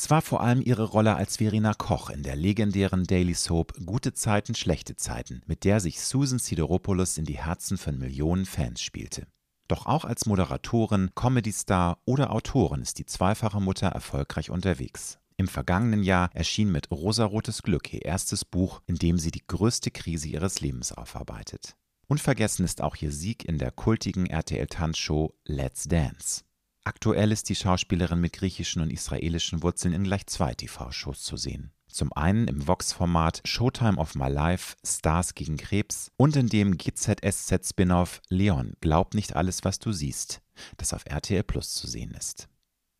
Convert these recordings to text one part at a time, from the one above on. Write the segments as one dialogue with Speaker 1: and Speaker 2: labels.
Speaker 1: Es war vor allem ihre Rolle als Verena Koch in der legendären Daily Soap Gute Zeiten, schlechte Zeiten, mit der sich Susan Sideropoulos in die Herzen von Millionen Fans spielte. Doch auch als Moderatorin, Comedy-Star oder Autorin ist die zweifache Mutter erfolgreich unterwegs. Im vergangenen Jahr erschien mit Rosarotes Glück ihr erstes Buch, in dem sie die größte Krise ihres Lebens aufarbeitet. Unvergessen ist auch ihr Sieg in der kultigen RTL-Tanzshow Let's Dance. Aktuell ist die Schauspielerin mit griechischen und israelischen Wurzeln in gleich zwei TV-Shows zu sehen. Zum einen im Vox-Format Showtime of My Life Stars gegen Krebs und in dem GZSZ-Spin-off Leon Glaub nicht alles, was du siehst, das auf RTL Plus zu sehen ist.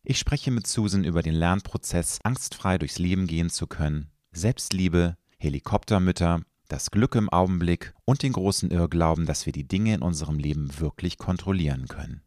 Speaker 1: Ich spreche mit Susan über den Lernprozess, angstfrei durchs Leben gehen zu können, Selbstliebe, Helikoptermütter, das Glück im Augenblick und den großen Irrglauben, dass wir die Dinge in unserem Leben wirklich kontrollieren können.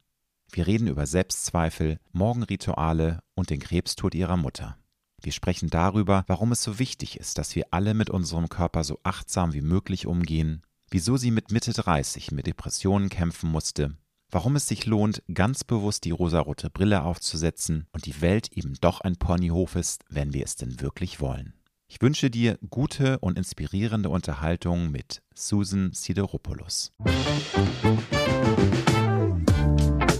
Speaker 1: Wir reden über Selbstzweifel, Morgenrituale und den Krebstod ihrer Mutter. Wir sprechen darüber, warum es so wichtig ist, dass wir alle mit unserem Körper so achtsam wie möglich umgehen, wieso sie mit Mitte 30 mit Depressionen kämpfen musste, warum es sich lohnt, ganz bewusst die rosarote Brille aufzusetzen und die Welt eben doch ein Ponyhof ist, wenn wir es denn wirklich wollen. Ich wünsche dir gute und inspirierende Unterhaltung mit Susan Sideropoulos.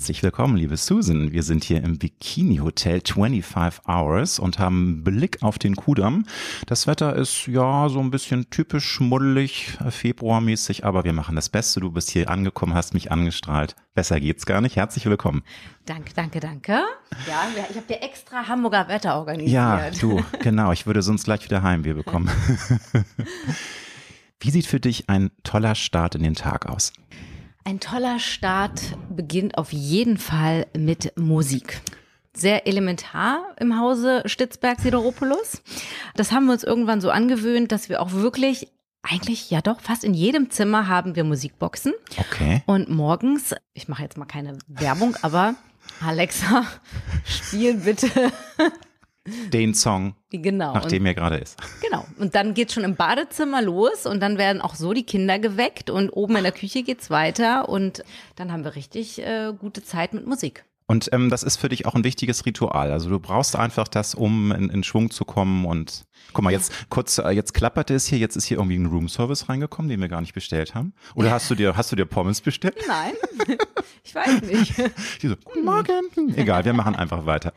Speaker 1: Herzlich willkommen, liebe Susan. Wir sind hier im Bikini Hotel 25 Hours und haben Blick auf den Kudamm. Das Wetter ist ja so ein bisschen typisch schmuddelig, februarmäßig, aber wir machen das Beste. Du bist hier angekommen, hast mich angestrahlt. Besser geht's gar nicht. Herzlich willkommen.
Speaker 2: Danke, danke, danke. Ja, ich habe dir extra Hamburger Wetter organisiert.
Speaker 1: Ja, du, genau. Ich würde sonst gleich wieder Heimweh bekommen. Wie sieht für dich ein toller Start in den Tag aus?
Speaker 2: Ein toller Start beginnt auf jeden Fall mit Musik. Sehr elementar im Hause Stitzberg-Sideropoulos. Das haben wir uns irgendwann so angewöhnt, dass wir auch wirklich eigentlich ja doch fast in jedem Zimmer haben wir Musikboxen.
Speaker 1: Okay.
Speaker 2: Und morgens, ich mache jetzt mal keine Werbung, aber Alexa, spiel bitte
Speaker 1: den Song,
Speaker 2: genau.
Speaker 1: nach dem er gerade ist.
Speaker 2: Genau. Und dann geht's schon im Badezimmer los und dann werden auch so die Kinder geweckt und oben in der Küche geht's weiter und dann haben wir richtig äh, gute Zeit mit Musik.
Speaker 1: Und ähm, das ist für dich auch ein wichtiges Ritual. Also du brauchst einfach das, um in, in Schwung zu kommen. Und guck mal, jetzt kurz, äh, jetzt klapperte es hier, jetzt ist hier irgendwie ein Roomservice reingekommen, den wir gar nicht bestellt haben. Oder hast du dir, hast du dir Pommes bestellt?
Speaker 2: Nein, ich weiß nicht.
Speaker 1: Die so, guten Morgen. Egal, wir machen einfach weiter.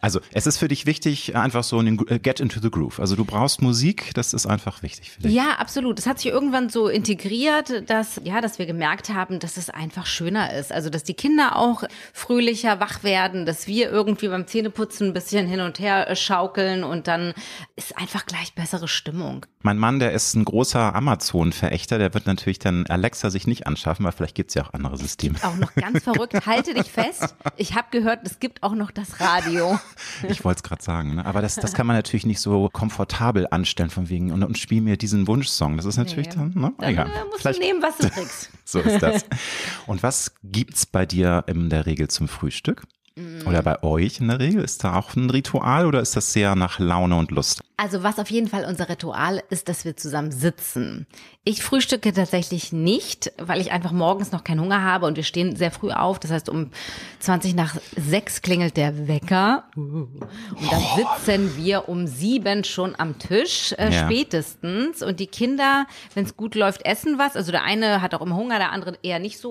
Speaker 1: Also es ist für dich wichtig, einfach so ein äh, Get into the Groove. Also du brauchst Musik, das ist einfach wichtig für dich.
Speaker 2: Ja, absolut. Das hat sich irgendwann so integriert, dass, ja, dass wir gemerkt haben, dass es einfach schöner ist. Also dass die Kinder auch fröhlicher wieder wach werden, dass wir irgendwie beim Zähneputzen ein bisschen hin und her äh, schaukeln und dann ist einfach gleich bessere Stimmung.
Speaker 1: Mein Mann, der ist ein großer Amazon-Verächter, der wird natürlich dann Alexa sich nicht anschaffen, weil vielleicht gibt es ja auch andere Systeme.
Speaker 2: Auch noch ganz verrückt, halte dich fest. Ich habe gehört, es gibt auch noch das Radio.
Speaker 1: Ich wollte es gerade sagen, ne? aber das, das kann man natürlich nicht so komfortabel anstellen von wegen und, und spiel mir diesen Wunschsong. Das ist natürlich nee. dann, ne?
Speaker 2: Dann Egal. musst vielleicht. du nehmen, was du kriegst.
Speaker 1: so ist das. Und was gibt's bei dir in der Regel zum Frühstück? Stück. Oder bei euch in der Regel? Ist da auch ein Ritual oder ist das sehr nach Laune und Lust?
Speaker 2: Also was auf jeden Fall unser Ritual ist, dass wir zusammen sitzen. Ich frühstücke tatsächlich nicht, weil ich einfach morgens noch keinen Hunger habe und wir stehen sehr früh auf. Das heißt, um 20 nach 6 klingelt der Wecker und dann sitzen wir um sieben schon am Tisch, äh, ja. spätestens. Und die Kinder, wenn es gut läuft, essen was. Also der eine hat auch immer Hunger, der andere eher nicht so.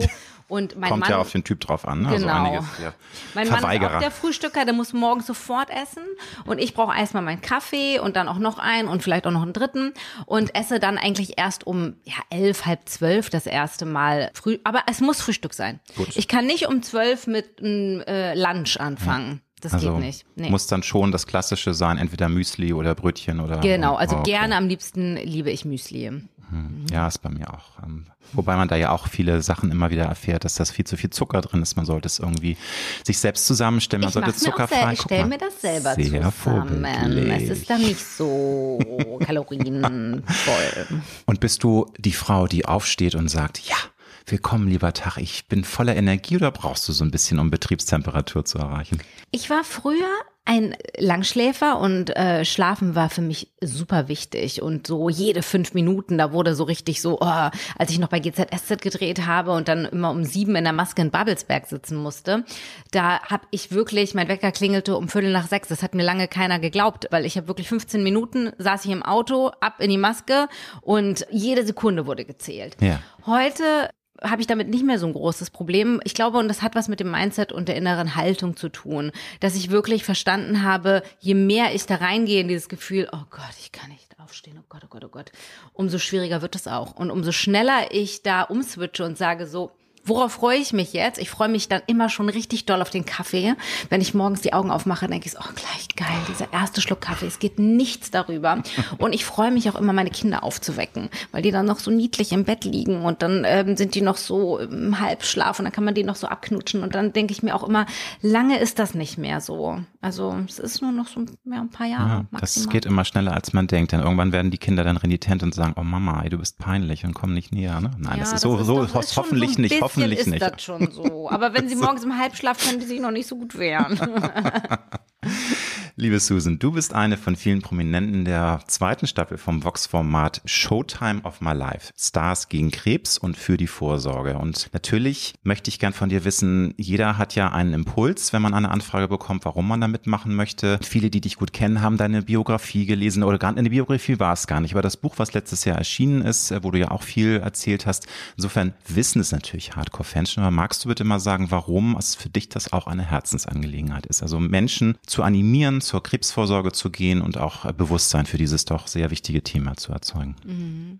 Speaker 2: Und mein
Speaker 1: Kommt
Speaker 2: Mann,
Speaker 1: ja auf den Typ drauf an. Ne? Also
Speaker 2: genau.
Speaker 1: Also einiges, ja.
Speaker 2: Mein Mann ist auch der Frühstücker, der muss morgens sofort essen. Und ich brauche erstmal meinen Kaffee und dann auch noch einen und vielleicht auch noch einen dritten. Und esse dann eigentlich erst um ja, elf, halb zwölf das erste Mal früh. Aber es muss Frühstück sein. Gut. Ich kann nicht um zwölf mit einem äh, Lunch anfangen. Ja. Das also geht nicht.
Speaker 1: Nee. Muss dann schon das Klassische sein, entweder Müsli oder Brötchen oder.
Speaker 2: Genau, also oh, okay. gerne am liebsten liebe ich Müsli.
Speaker 1: Hm. Ja, ist bei mir auch. Ähm, wobei man da ja auch viele Sachen immer wieder erfährt, dass das viel zu viel Zucker drin ist. Man sollte es irgendwie sich selbst zusammenstellen. Man
Speaker 2: ich
Speaker 1: sollte zuckerfrei.
Speaker 2: Ich stelle mir das selber
Speaker 1: sehr
Speaker 2: zusammen. Es ist dann nicht so kalorienvoll.
Speaker 1: Und bist du die Frau, die aufsteht und sagt, ja, willkommen, lieber Tag, ich bin voller Energie oder brauchst du so ein bisschen, um Betriebstemperatur zu erreichen?
Speaker 2: Ich war früher ein Langschläfer und äh, Schlafen war für mich super wichtig und so jede fünf Minuten, da wurde so richtig so, oh, als ich noch bei GZSZ gedreht habe und dann immer um sieben in der Maske in Babelsberg sitzen musste, da habe ich wirklich, mein Wecker klingelte um Viertel nach sechs, das hat mir lange keiner geglaubt, weil ich habe wirklich 15 Minuten, saß ich im Auto, ab in die Maske und jede Sekunde wurde gezählt.
Speaker 1: Ja.
Speaker 2: Heute habe ich damit nicht mehr so ein großes Problem. Ich glaube, und das hat was mit dem Mindset und der inneren Haltung zu tun, dass ich wirklich verstanden habe, je mehr ich da reingehe in dieses Gefühl, oh Gott, ich kann nicht aufstehen, oh Gott, oh Gott, oh Gott, umso schwieriger wird es auch. Und umso schneller ich da umswitche und sage so, Worauf freue ich mich jetzt? Ich freue mich dann immer schon richtig doll auf den Kaffee. Wenn ich morgens die Augen aufmache, denke ich, so, oh, gleich geil, dieser erste Schluck Kaffee. Es geht nichts darüber. Und ich freue mich auch immer, meine Kinder aufzuwecken, weil die dann noch so niedlich im Bett liegen und dann ähm, sind die noch so im Halbschlaf und dann kann man die noch so abknutschen. Und dann denke ich mir auch immer, lange ist das nicht mehr so. Also es ist nur noch so ja, ein paar Jahre. Ja,
Speaker 1: das geht immer schneller, als man denkt. Denn irgendwann werden die Kinder dann renitent und sagen, oh Mama, ey, du bist peinlich und komm nicht näher. Ne? Nein, ja, das ist so, das ist so, doch, hoffentlich so nicht. Hoffentlich
Speaker 2: ist
Speaker 1: nicht.
Speaker 2: das schon so. Aber wenn sie morgens im Halbschlaf können die sich noch nicht so gut wehren.
Speaker 1: Liebe Susan, du bist eine von vielen Prominenten der zweiten Staffel vom Vox-Format Showtime of My Life. Stars gegen Krebs und für die Vorsorge. Und natürlich möchte ich gern von dir wissen, jeder hat ja einen Impuls, wenn man eine Anfrage bekommt, warum man da mitmachen möchte. Viele, die dich gut kennen, haben deine Biografie gelesen oder gar eine Biografie war es gar nicht, aber das Buch, was letztes Jahr erschienen ist, wo du ja auch viel erzählt hast. Insofern wissen es natürlich Hardcore-Fans schon, aber magst du bitte mal sagen, warum es für dich das auch eine Herzensangelegenheit ist? Also Menschen zu animieren, zur Krebsvorsorge zu gehen und auch Bewusstsein für dieses doch sehr wichtige Thema zu erzeugen. Mhm.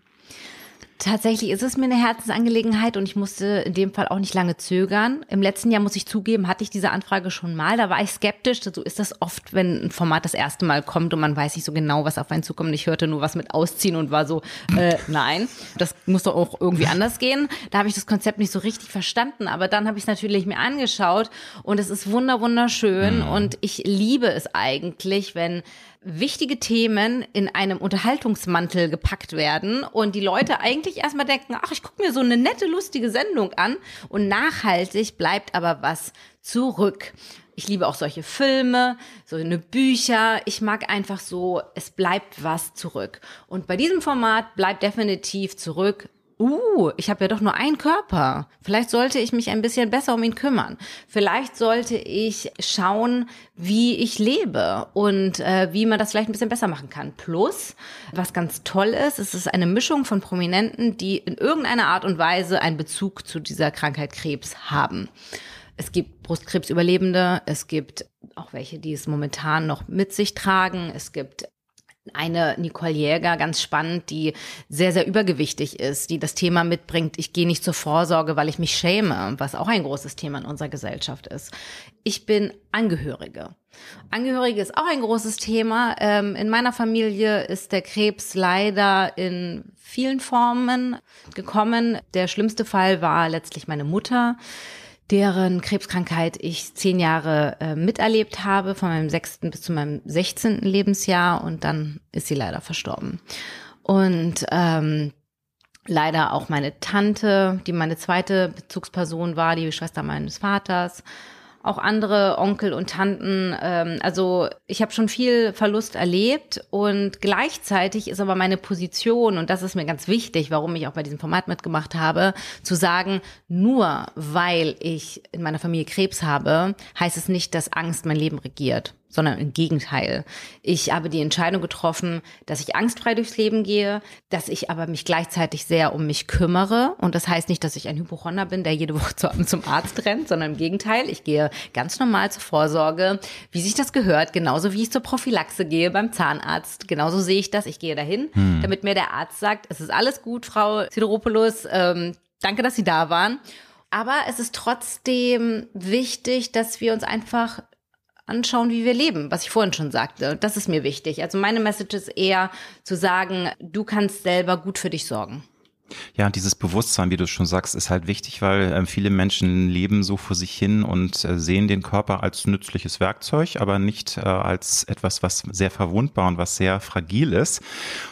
Speaker 2: Tatsächlich ist es mir eine Herzensangelegenheit und ich musste in dem Fall auch nicht lange zögern. Im letzten Jahr, muss ich zugeben, hatte ich diese Anfrage schon mal. Da war ich skeptisch. So ist das oft, wenn ein Format das erste Mal kommt und man weiß nicht so genau, was auf einen zukommt. Ich hörte nur was mit Ausziehen und war so, äh, nein, das muss doch auch irgendwie anders gehen. Da habe ich das Konzept nicht so richtig verstanden. Aber dann habe ich es natürlich mir angeschaut und es ist wunder wunderschön mhm. und ich liebe es eigentlich, wenn wichtige Themen in einem Unterhaltungsmantel gepackt werden und die Leute eigentlich erstmal denken, ach, ich gucke mir so eine nette, lustige Sendung an und nachhaltig bleibt aber was zurück. Ich liebe auch solche Filme, so eine Bücher. Ich mag einfach so, es bleibt was zurück. Und bei diesem Format bleibt definitiv zurück uh, ich habe ja doch nur einen Körper. Vielleicht sollte ich mich ein bisschen besser um ihn kümmern. Vielleicht sollte ich schauen, wie ich lebe und äh, wie man das vielleicht ein bisschen besser machen kann. Plus, was ganz toll ist, es ist eine Mischung von Prominenten, die in irgendeiner Art und Weise einen Bezug zu dieser Krankheit Krebs haben. Es gibt Brustkrebsüberlebende, es gibt auch welche, die es momentan noch mit sich tragen. Es gibt eine Nicole Jäger, ganz spannend, die sehr, sehr übergewichtig ist, die das Thema mitbringt, ich gehe nicht zur Vorsorge, weil ich mich schäme, was auch ein großes Thema in unserer Gesellschaft ist. Ich bin Angehörige. Angehörige ist auch ein großes Thema. Ähm, in meiner Familie ist der Krebs leider in vielen Formen gekommen. Der schlimmste Fall war letztlich meine Mutter deren Krebskrankheit ich zehn Jahre äh, miterlebt habe, von meinem sechsten bis zu meinem sechzehnten Lebensjahr und dann ist sie leider verstorben. Und ähm, leider auch meine Tante, die meine zweite Bezugsperson war, die Schwester meines Vaters auch andere Onkel und Tanten. Ähm, also ich habe schon viel Verlust erlebt und gleichzeitig ist aber meine Position, und das ist mir ganz wichtig, warum ich auch bei diesem Format mitgemacht habe, zu sagen, nur weil ich in meiner Familie Krebs habe, heißt es nicht, dass Angst mein Leben regiert sondern im Gegenteil. Ich habe die Entscheidung getroffen, dass ich angstfrei durchs Leben gehe, dass ich aber mich gleichzeitig sehr um mich kümmere. Und das heißt nicht, dass ich ein Hypochonder bin, der jede Woche zum Arzt rennt, sondern im Gegenteil. Ich gehe ganz normal zur Vorsorge, wie sich das gehört, genauso wie ich zur Prophylaxe gehe beim Zahnarzt. Genauso sehe ich das. Ich gehe dahin, hm. damit mir der Arzt sagt, es ist alles gut, Frau Sideropoulos. Ähm, danke, dass Sie da waren. Aber es ist trotzdem wichtig, dass wir uns einfach anschauen, wie wir leben, was ich vorhin schon sagte. Das ist mir wichtig. Also meine Message ist eher zu sagen, du kannst selber gut für dich sorgen.
Speaker 1: Ja, dieses Bewusstsein, wie du schon sagst, ist halt wichtig, weil äh, viele Menschen leben so vor sich hin und äh, sehen den Körper als nützliches Werkzeug, aber nicht äh, als etwas, was sehr verwundbar und was sehr fragil ist.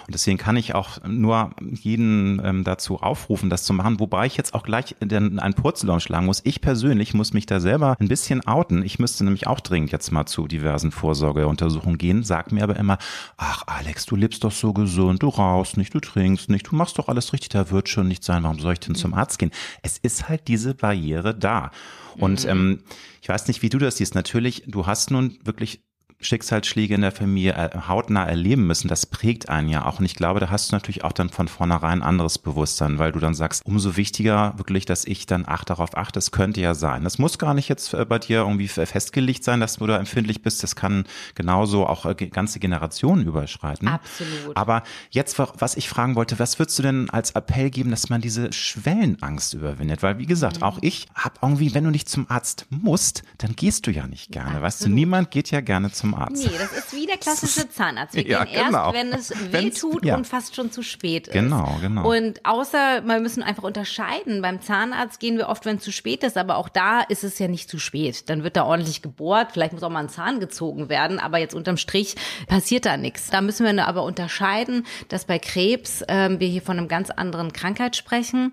Speaker 1: Und deswegen kann ich auch nur jeden ähm, dazu aufrufen, das zu machen, wobei ich jetzt auch gleich den, einen Purzelbaum schlagen muss. Ich persönlich muss mich da selber ein bisschen outen. Ich müsste nämlich auch dringend jetzt mal zu diversen Vorsorgeuntersuchungen gehen, sag mir aber immer, ach Alex, du lebst doch so gesund, du rauchst nicht, du trinkst nicht, du machst doch alles richtig, da wird schon nicht sein, warum soll ich denn zum Arzt gehen? Es ist halt diese Barriere da. Und mhm. ähm, ich weiß nicht, wie du das siehst. Natürlich, du hast nun wirklich Schicksalsschläge in der Familie hautnah erleben müssen, das prägt einen ja auch. Und ich glaube, da hast du natürlich auch dann von vornherein anderes Bewusstsein, weil du dann sagst, umso wichtiger wirklich, dass ich dann ach darauf achte, das könnte ja sein. Das muss gar nicht jetzt äh, bei dir irgendwie festgelegt sein, dass du da empfindlich bist. Das kann genauso auch äh, ganze Generationen überschreiten.
Speaker 2: Absolut.
Speaker 1: Aber jetzt, was ich fragen wollte, was würdest du denn als Appell geben, dass man diese Schwellenangst überwindet? Weil, wie gesagt, mhm. auch ich habe irgendwie, wenn du nicht zum Arzt musst, dann gehst du ja nicht gerne. Absolut. Weißt du, niemand geht ja gerne zum zum Arzt.
Speaker 2: Nee, das ist wie der klassische Zahnarzt. Wir ja, gehen genau. erst, wenn es weh tut ja. und fast schon zu spät ist.
Speaker 1: Genau, genau.
Speaker 2: Und außer, wir müssen einfach unterscheiden. Beim Zahnarzt gehen wir oft, wenn es zu spät ist, aber auch da ist es ja nicht zu spät. Dann wird da ordentlich gebohrt, vielleicht muss auch mal ein Zahn gezogen werden, aber jetzt unterm Strich passiert da nichts. Da müssen wir aber unterscheiden, dass bei Krebs äh, wir hier von einem ganz anderen Krankheit sprechen.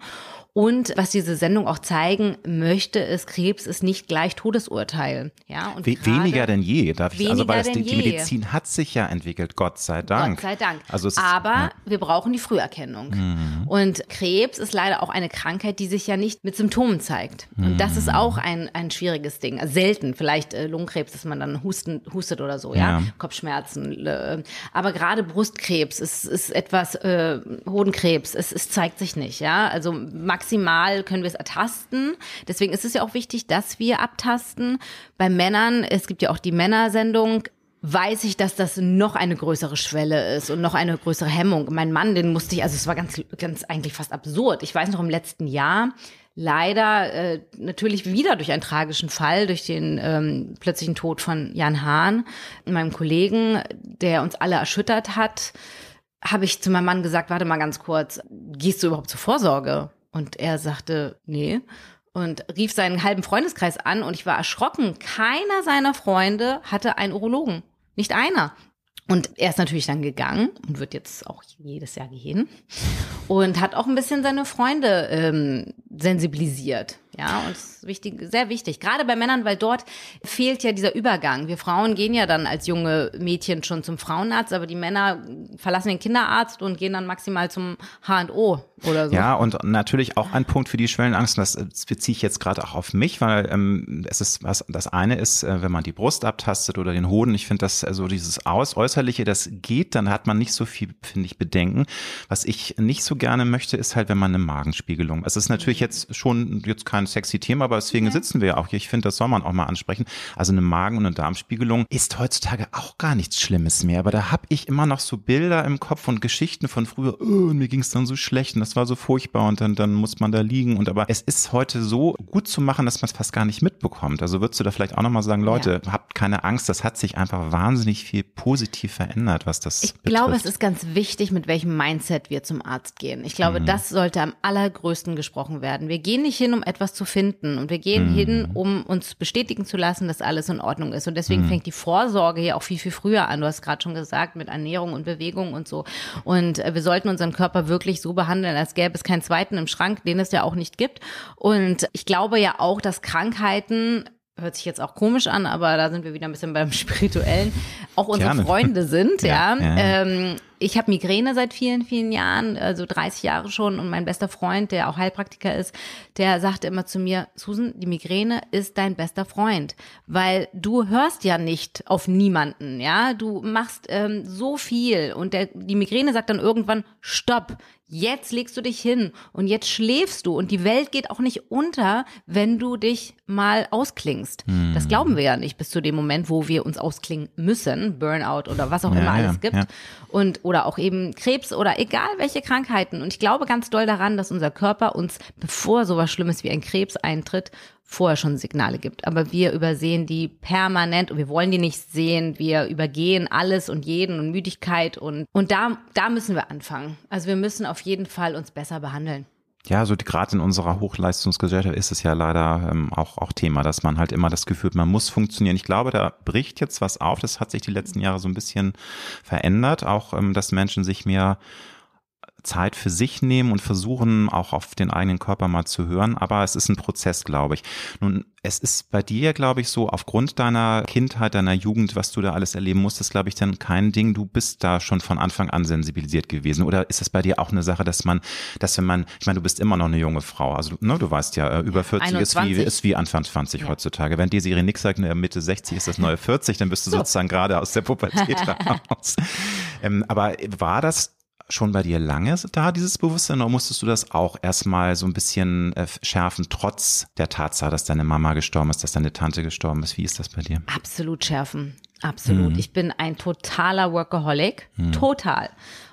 Speaker 2: Und was diese Sendung auch zeigen möchte, ist, Krebs ist nicht gleich Todesurteil. Ja,
Speaker 1: und We weniger denn je, darf ich also, weil die, die, Medizin hat sich ja entwickelt, Gott sei Dank.
Speaker 2: Gott sei Dank. Also Aber ja. wir brauchen die Früherkennung. Mhm. Und Krebs ist leider auch eine Krankheit, die sich ja nicht mit Symptomen zeigt. Und mhm. das ist mhm. auch ein, ein schwieriges Ding. Also selten, vielleicht äh, Lungenkrebs, dass man dann husten, hustet oder so, ja, ja. Kopfschmerzen. Äh, aber gerade Brustkrebs ist, ist etwas, äh, Hodenkrebs, es, es zeigt sich nicht, ja. Also maximal maximal können wir es ertasten. Deswegen ist es ja auch wichtig, dass wir abtasten. Bei Männern, es gibt ja auch die Männersendung, weiß ich, dass das noch eine größere Schwelle ist und noch eine größere Hemmung. Mein Mann, den musste ich, also es war ganz, ganz eigentlich fast absurd. Ich weiß noch im letzten Jahr, leider äh, natürlich wieder durch einen tragischen Fall, durch den ähm, plötzlichen Tod von Jan Hahn, meinem Kollegen, der uns alle erschüttert hat, habe ich zu meinem Mann gesagt, warte mal ganz kurz, gehst du überhaupt zur Vorsorge? Und er sagte, nee. Und rief seinen halben Freundeskreis an und ich war erschrocken. Keiner seiner Freunde hatte einen Urologen. Nicht einer. Und er ist natürlich dann gegangen und wird jetzt auch jedes Jahr gehen und hat auch ein bisschen seine Freunde ähm, sensibilisiert. Ja, und das ist wichtig, sehr wichtig. Gerade bei Männern, weil dort fehlt ja dieser Übergang. Wir Frauen gehen ja dann als junge Mädchen schon zum Frauenarzt, aber die Männer verlassen den Kinderarzt und gehen dann maximal zum H&O oder so.
Speaker 1: Ja, und natürlich auch ein Punkt für die Schwellenangst, das, das beziehe ich jetzt gerade auch auf mich, weil ähm, es ist was, das eine ist, äh, wenn man die Brust abtastet oder den Hoden, ich finde das, also dieses Aus, Äußerliche, das geht, dann hat man nicht so viel, finde ich, Bedenken. Was ich nicht so gerne möchte, ist halt, wenn man eine Magenspiegelung. Es ist natürlich jetzt schon jetzt kein sexy Thema, aber deswegen ja. sitzen wir ja auch hier. Ich finde, das soll man auch mal ansprechen. Also eine Magen- und eine Darmspiegelung ist heutzutage auch gar nichts Schlimmes mehr. Aber da habe ich immer noch so Bilder im Kopf und Geschichten von früher. Oh, und mir ging es dann so schlecht und das war so furchtbar und dann, dann muss man da liegen. Und aber es ist heute so gut zu machen, dass man es fast gar nicht mitbekommt. Also würdest du da vielleicht auch nochmal sagen, Leute, ja. habt keine Angst. Das hat sich einfach wahnsinnig viel positiv verändert, was das
Speaker 2: Ich betrifft. glaube, es ist ganz wichtig, mit welchem Mindset wir zum Arzt gehen. Ich glaube, mhm. das sollte am allergrößten gesprochen werden. Wir gehen nicht hin, um etwas zu finden. Und wir gehen mhm. hin, um uns bestätigen zu lassen, dass alles in Ordnung ist. Und deswegen mhm. fängt die Vorsorge hier auch viel, viel früher an. Du hast gerade schon gesagt, mit Ernährung und Bewegung und so. Und äh, wir sollten unseren Körper wirklich so behandeln, als gäbe es keinen zweiten im Schrank, den es ja auch nicht gibt. Und ich glaube ja auch, dass Krankheiten hört sich jetzt auch komisch an, aber da sind wir wieder ein bisschen beim Spirituellen, auch unsere Gerne. Freunde sind, ja. ja. ja. Ähm, ich habe Migräne seit vielen, vielen Jahren, also 30 Jahre schon. Und mein bester Freund, der auch Heilpraktiker ist, der sagte immer zu mir, Susan, die Migräne ist dein bester Freund, weil du hörst ja nicht auf niemanden, ja. Du machst ähm, so viel und der, die Migräne sagt dann irgendwann, stopp, jetzt legst du dich hin und jetzt schläfst du und die Welt geht auch nicht unter, wenn du dich mal ausklingst. Hm. Das glauben wir ja nicht bis zu dem Moment, wo wir uns ausklingen müssen, Burnout oder was auch ja, immer alles ja, gibt. Ja. Und oder auch eben Krebs oder egal welche Krankheiten. Und ich glaube ganz doll daran, dass unser Körper uns, bevor sowas Schlimmes wie ein Krebs eintritt, vorher schon Signale gibt. Aber wir übersehen die permanent und wir wollen die nicht sehen. Wir übergehen alles und jeden und Müdigkeit und, und da, da müssen wir anfangen. Also wir müssen auf jeden Fall uns besser behandeln.
Speaker 1: Ja, so gerade in unserer Hochleistungsgesellschaft ist es ja leider ähm, auch, auch Thema, dass man halt immer das Gefühl hat, man muss funktionieren. Ich glaube, da bricht jetzt was auf. Das hat sich die letzten Jahre so ein bisschen verändert. Auch, ähm, dass Menschen sich mehr Zeit für sich nehmen und versuchen auch auf den eigenen Körper mal zu hören. Aber es ist ein Prozess, glaube ich. Nun, es ist bei dir, glaube ich, so aufgrund deiner Kindheit, deiner Jugend, was du da alles erleben musstest, glaube ich, dann kein Ding. Du bist da schon von Anfang an sensibilisiert gewesen. Oder ist es bei dir auch eine Sache, dass man, dass wenn man, ich meine, du bist immer noch eine junge Frau. Also, ne, du weißt ja, äh, über 40 ist wie, ist wie Anfang 20 ja. heutzutage. Wenn dir Siri nix sagt, Mitte 60 ist das neue 40, dann bist du so. sozusagen gerade aus der Pubertät raus. ähm, aber war das schon bei dir lange da, dieses Bewusstsein, oder musstest du das auch erstmal so ein bisschen äh, schärfen, trotz der Tatsache, dass deine Mama gestorben ist, dass deine Tante gestorben ist? Wie ist das bei dir?
Speaker 2: Absolut schärfen. Absolut. Mhm. Ich bin ein totaler Workaholic. Mhm. Total.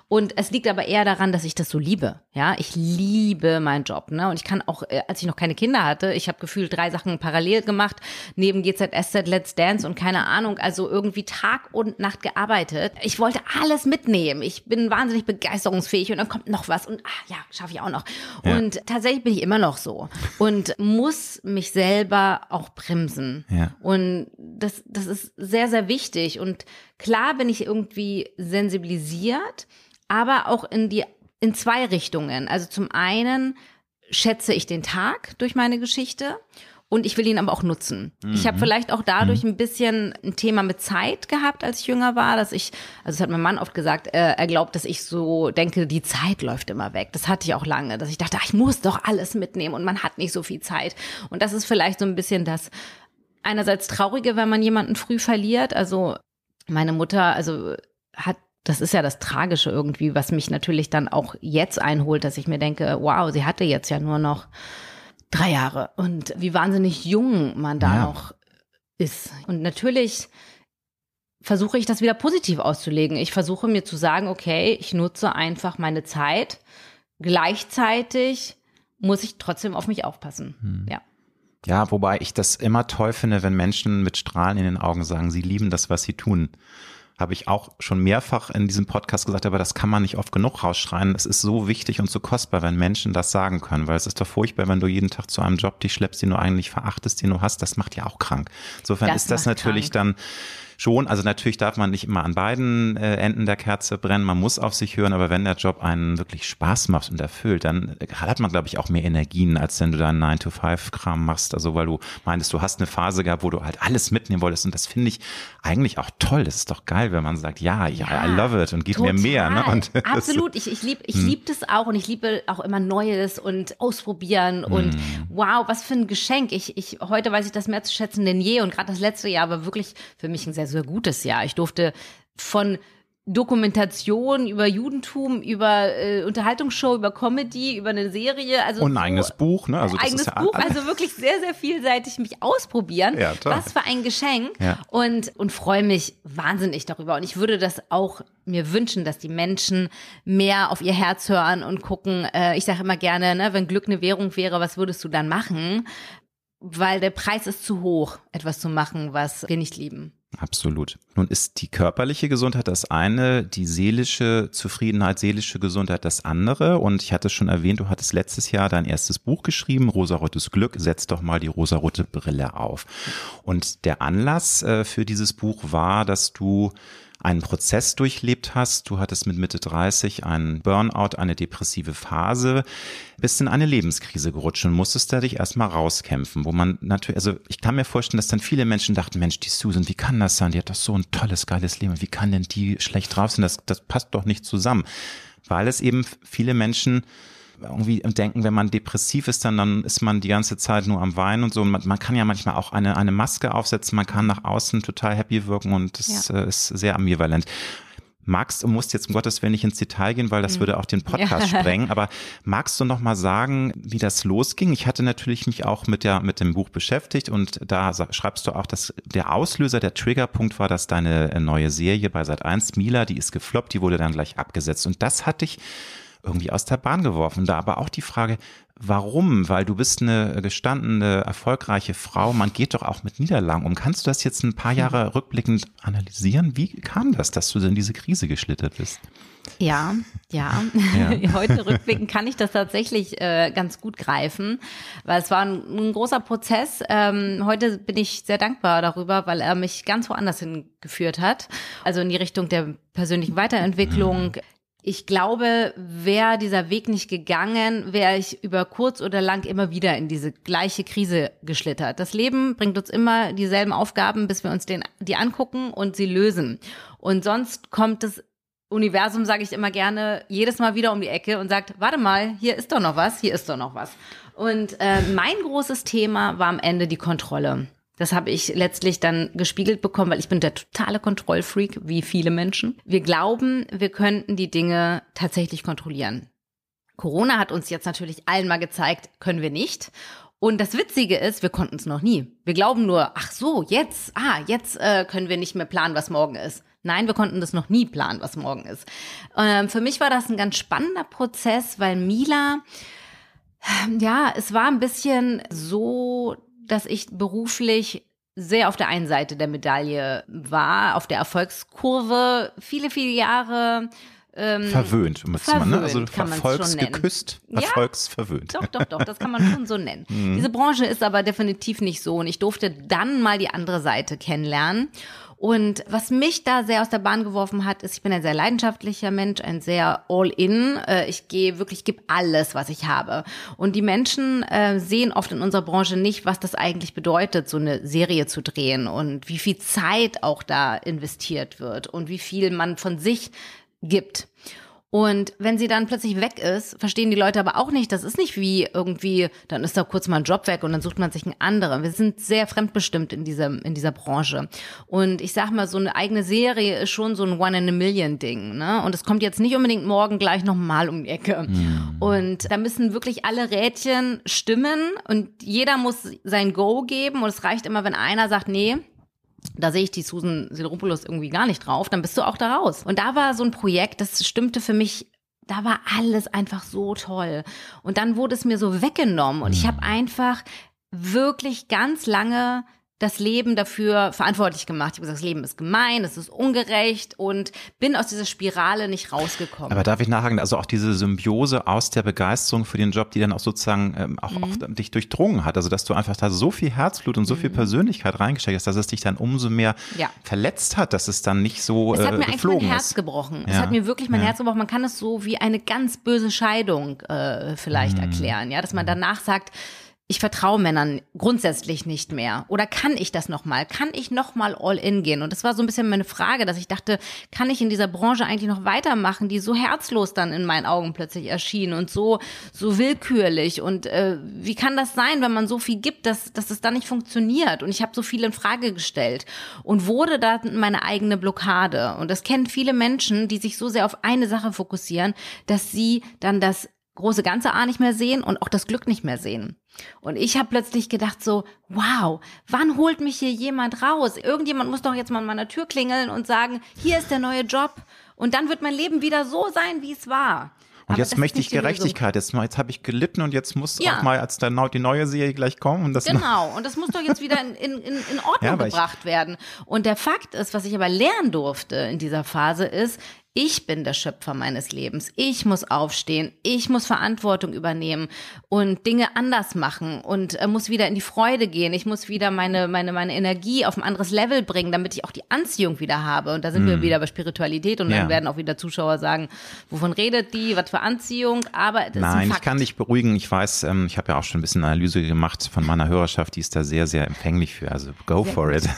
Speaker 2: Und es liegt aber eher daran, dass ich das so liebe. Ja, ich liebe meinen Job. Ne? Und ich kann auch, äh, als ich noch keine Kinder hatte, ich habe gefühlt drei Sachen parallel gemacht, neben GZSZ, Let's Dance und keine Ahnung, also irgendwie Tag und Nacht gearbeitet. Ich wollte alles mitnehmen. Ich bin wahnsinnig begeisterungsfähig und dann kommt noch was und ah, ja, schaffe ich auch noch. Ja. Und tatsächlich bin ich immer noch so und muss mich selber auch bremsen. Ja. Und das, das ist sehr, sehr wichtig. Und klar bin ich irgendwie sensibilisiert aber auch in die in zwei Richtungen. Also zum einen schätze ich den Tag durch meine Geschichte und ich will ihn aber auch nutzen. Mhm. Ich habe vielleicht auch dadurch mhm. ein bisschen ein Thema mit Zeit gehabt, als ich jünger war, dass ich, also es hat mein Mann oft gesagt, äh, er glaubt, dass ich so denke, die Zeit läuft immer weg. Das hatte ich auch lange, dass ich dachte, ach, ich muss doch alles mitnehmen und man hat nicht so viel Zeit. Und das ist vielleicht so ein bisschen das einerseits traurige, wenn man jemanden früh verliert. Also meine Mutter, also hat das ist ja das Tragische irgendwie, was mich natürlich dann auch jetzt einholt, dass ich mir denke, wow, sie hatte jetzt ja nur noch drei Jahre und wie wahnsinnig jung man da ja. noch ist. Und natürlich versuche ich das wieder positiv auszulegen. Ich versuche mir zu sagen, okay, ich nutze einfach meine Zeit. Gleichzeitig muss ich trotzdem auf mich aufpassen. Hm. Ja.
Speaker 1: Ja, wobei ich das immer toll finde, wenn Menschen mit Strahlen in den Augen sagen, sie lieben das, was sie tun habe ich auch schon mehrfach in diesem Podcast gesagt, aber das kann man nicht oft genug rausschreien. Es ist so wichtig und so kostbar, wenn Menschen das sagen können, weil es ist doch furchtbar, wenn du jeden Tag zu einem Job dich schleppst, den du eigentlich verachtest, den du hast. Das macht ja auch krank. Insofern das ist das natürlich krank. dann schon. Also natürlich darf man nicht immer an beiden äh, Enden der Kerze brennen. Man muss auf sich hören, aber wenn der Job einen wirklich Spaß macht und erfüllt, dann hat man, glaube ich, auch mehr Energien, als wenn du da einen 9-to-5-Kram machst. Also weil du meintest, du hast eine Phase gehabt, wo du halt alles mitnehmen wolltest. Und das finde ich eigentlich auch toll. Das ist doch geil, wenn man sagt, ja, ja, ja I love it und gib total. mir mehr. Ne? Und
Speaker 2: Absolut. Ich, ich liebe ich hm. lieb das auch und ich liebe auch immer Neues und ausprobieren und hm. wow, was für ein Geschenk. Ich, ich, heute weiß ich das mehr zu schätzen denn je und gerade das letzte Jahr war wirklich für mich ein sehr, sehr gutes Jahr. Ich durfte von Dokumentation über Judentum, über äh, Unterhaltungsshow, über Comedy, über eine Serie. Also
Speaker 1: Und ein so, eigenes Buch, ne?
Speaker 2: Also eigenes ja Buch, also wirklich sehr, sehr vielseitig mich ausprobieren. Ja, toll. Was für ein Geschenk. Ja. Und, und freue mich wahnsinnig darüber. Und ich würde das auch mir wünschen, dass die Menschen mehr auf ihr Herz hören und gucken. Äh, ich sage immer gerne, ne, wenn Glück eine Währung wäre, was würdest du dann machen? Weil der Preis ist zu hoch, etwas zu machen, was wir nicht lieben.
Speaker 1: Absolut. Nun ist die körperliche Gesundheit das eine, die seelische Zufriedenheit, seelische Gesundheit das andere. Und ich hatte es schon erwähnt, du hattest letztes Jahr dein erstes Buch geschrieben, Rosarotes Glück, setz doch mal die rosarote Brille auf. Und der Anlass äh, für dieses Buch war, dass du einen Prozess durchlebt hast. Du hattest mit Mitte 30 einen Burnout, eine depressive Phase, bist in eine Lebenskrise gerutscht und musstest da dich erstmal rauskämpfen, wo man natürlich, also ich kann mir vorstellen, dass dann viele Menschen dachten, Mensch, die Susan, wie kann das sein? Die hat doch so ein tolles, geiles Leben. Wie kann denn die schlecht drauf sein? Das, das passt doch nicht zusammen. Weil es eben viele Menschen irgendwie denken, wenn man depressiv ist, dann, dann ist man die ganze Zeit nur am Weinen und so. Man, man kann ja manchmal auch eine, eine Maske aufsetzen, man kann nach außen total happy wirken und das ja. äh, ist sehr ambivalent. Magst du musst jetzt um Gottes Willen nicht ins Detail gehen, weil das hm. würde auch den Podcast ja. sprengen. Aber magst du noch mal sagen, wie das losging? Ich hatte natürlich mich auch mit der mit dem Buch beschäftigt und da schreibst du auch, dass der Auslöser, der Triggerpunkt war, dass deine äh, neue Serie bei Sat1 Mila, die ist gefloppt, die wurde dann gleich abgesetzt und das hat dich irgendwie aus der Bahn geworfen. Da aber auch die Frage, warum? Weil du bist eine gestandene, erfolgreiche Frau. Man geht doch auch mit Niederlagen um. Kannst du das jetzt ein paar Jahre hm. rückblickend analysieren? Wie kam das, dass du in diese Krise geschlittert bist?
Speaker 2: Ja, ja. ja. Heute rückblickend kann ich das tatsächlich äh, ganz gut greifen, weil es war ein, ein großer Prozess. Ähm, heute bin ich sehr dankbar darüber, weil er mich ganz woanders hingeführt hat. Also in die Richtung der persönlichen Weiterentwicklung, mhm. Ich glaube, wäre dieser Weg nicht gegangen, wäre ich über kurz oder lang immer wieder in diese gleiche Krise geschlittert. Das Leben bringt uns immer dieselben Aufgaben, bis wir uns den, die angucken und sie lösen. Und sonst kommt das Universum, sage ich immer gerne, jedes Mal wieder um die Ecke und sagt, warte mal, hier ist doch noch was, hier ist doch noch was. Und äh, mein großes Thema war am Ende die Kontrolle. Das habe ich letztlich dann gespiegelt bekommen, weil ich bin der totale Kontrollfreak, wie viele Menschen. Wir glauben, wir könnten die Dinge tatsächlich kontrollieren. Corona hat uns jetzt natürlich allen mal gezeigt, können wir nicht. Und das Witzige ist, wir konnten es noch nie. Wir glauben nur, ach so, jetzt, ah, jetzt äh, können wir nicht mehr planen, was morgen ist. Nein, wir konnten das noch nie planen, was morgen ist. Ähm, für mich war das ein ganz spannender Prozess, weil Mila, ja, es war ein bisschen so dass ich beruflich sehr auf der einen Seite der Medaille war, auf der Erfolgskurve, viele, viele Jahre.
Speaker 1: Ähm, verwöhnt, muss verwöhnt, man, ne? Also erfolgsgeküsst, erfolgsverwöhnt.
Speaker 2: Ja, doch, doch, doch, das kann man schon so nennen. Mhm. Diese Branche ist aber definitiv nicht so und ich durfte dann mal die andere Seite kennenlernen. Und was mich da sehr aus der Bahn geworfen hat, ist, ich bin ein sehr leidenschaftlicher Mensch, ein sehr all-in. Äh, ich gehe wirklich, gebe alles, was ich habe. Und die Menschen äh, sehen oft in unserer Branche nicht, was das eigentlich bedeutet, so eine Serie zu drehen und wie viel Zeit auch da investiert wird und wie viel man von sich gibt. Und wenn sie dann plötzlich weg ist, verstehen die Leute aber auch nicht, das ist nicht wie irgendwie, dann ist da kurz mal ein Job weg und dann sucht man sich einen anderen. Wir sind sehr fremdbestimmt in dieser, in dieser Branche. Und ich sag mal, so eine eigene Serie ist schon so ein One in a Million Ding, ne? Und es kommt jetzt nicht unbedingt morgen gleich nochmal um die Ecke. Mhm. Und da müssen wirklich alle Rädchen stimmen und jeder muss sein Go geben und es reicht immer, wenn einer sagt, nee, da sehe ich die Susan Sideropoulos irgendwie gar nicht drauf, dann bist du auch da raus. Und da war so ein Projekt, das stimmte für mich da war alles einfach so toll. Und dann wurde es mir so weggenommen und ich habe mhm. einfach wirklich ganz lange das Leben dafür verantwortlich gemacht. Ich habe gesagt, das Leben ist gemein, es ist ungerecht und bin aus dieser Spirale nicht rausgekommen.
Speaker 1: Aber darf ich nachhaken, also auch diese Symbiose aus der Begeisterung für den Job, die dann auch sozusagen ähm, auch, mhm. auch, dich durchdrungen hat, also dass du einfach da so viel Herzblut und so mhm. viel Persönlichkeit reingesteckt hast, dass es dich dann umso mehr ja. verletzt hat, dass es dann nicht so
Speaker 2: Es hat
Speaker 1: äh,
Speaker 2: mir eigentlich mein Herz ist. gebrochen. Ja. Es hat mir wirklich mein ja. Herz gebrochen. Man kann es so wie eine ganz böse Scheidung äh, vielleicht mhm. erklären, ja, dass man danach sagt, ich vertraue Männern grundsätzlich nicht mehr. Oder kann ich das nochmal? Kann ich nochmal all in gehen? Und das war so ein bisschen meine Frage, dass ich dachte, kann ich in dieser Branche eigentlich noch weitermachen, die so herzlos dann in meinen Augen plötzlich erschien und so, so willkürlich. Und äh, wie kann das sein, wenn man so viel gibt, dass, dass es dann nicht funktioniert? Und ich habe so viel in Frage gestellt und wurde dann meine eigene Blockade. Und das kennen viele Menschen, die sich so sehr auf eine Sache fokussieren, dass sie dann das große Ganze A nicht mehr sehen und auch das Glück nicht mehr sehen. Und ich habe plötzlich gedacht so, wow, wann holt mich hier jemand raus? Irgendjemand muss doch jetzt mal an meiner Tür klingeln und sagen, hier ist der neue Job. Und dann wird mein Leben wieder so sein, wie es war.
Speaker 1: Und Aber jetzt möchte ich Gerechtigkeit. Jetzt, jetzt habe ich gelitten und jetzt muss ja. auch mal als der, die neue Serie gleich kommen. Und das
Speaker 2: genau, und das muss doch jetzt wieder in, in, in Ordnung ja, gebracht werden. Und der Fakt ist, was ich aber lernen durfte in dieser Phase, ist, ich bin der Schöpfer meines Lebens. Ich muss aufstehen. Ich muss Verantwortung übernehmen und Dinge anders machen und äh, muss wieder in die Freude gehen. Ich muss wieder meine, meine, meine Energie auf ein anderes Level bringen, damit ich auch die Anziehung wieder habe. Und da sind mm. wir hm. wieder bei Spiritualität und ja. dann werden auch wieder Zuschauer sagen, wovon redet die, was für Anziehung, aber
Speaker 1: das Nein, ich kann dich beruhigen. Ich weiß, ähm, ich habe ja auch schon ein bisschen Analyse gemacht von meiner Hörerschaft, die ist da sehr, sehr empfänglich für. Also go sehr for it.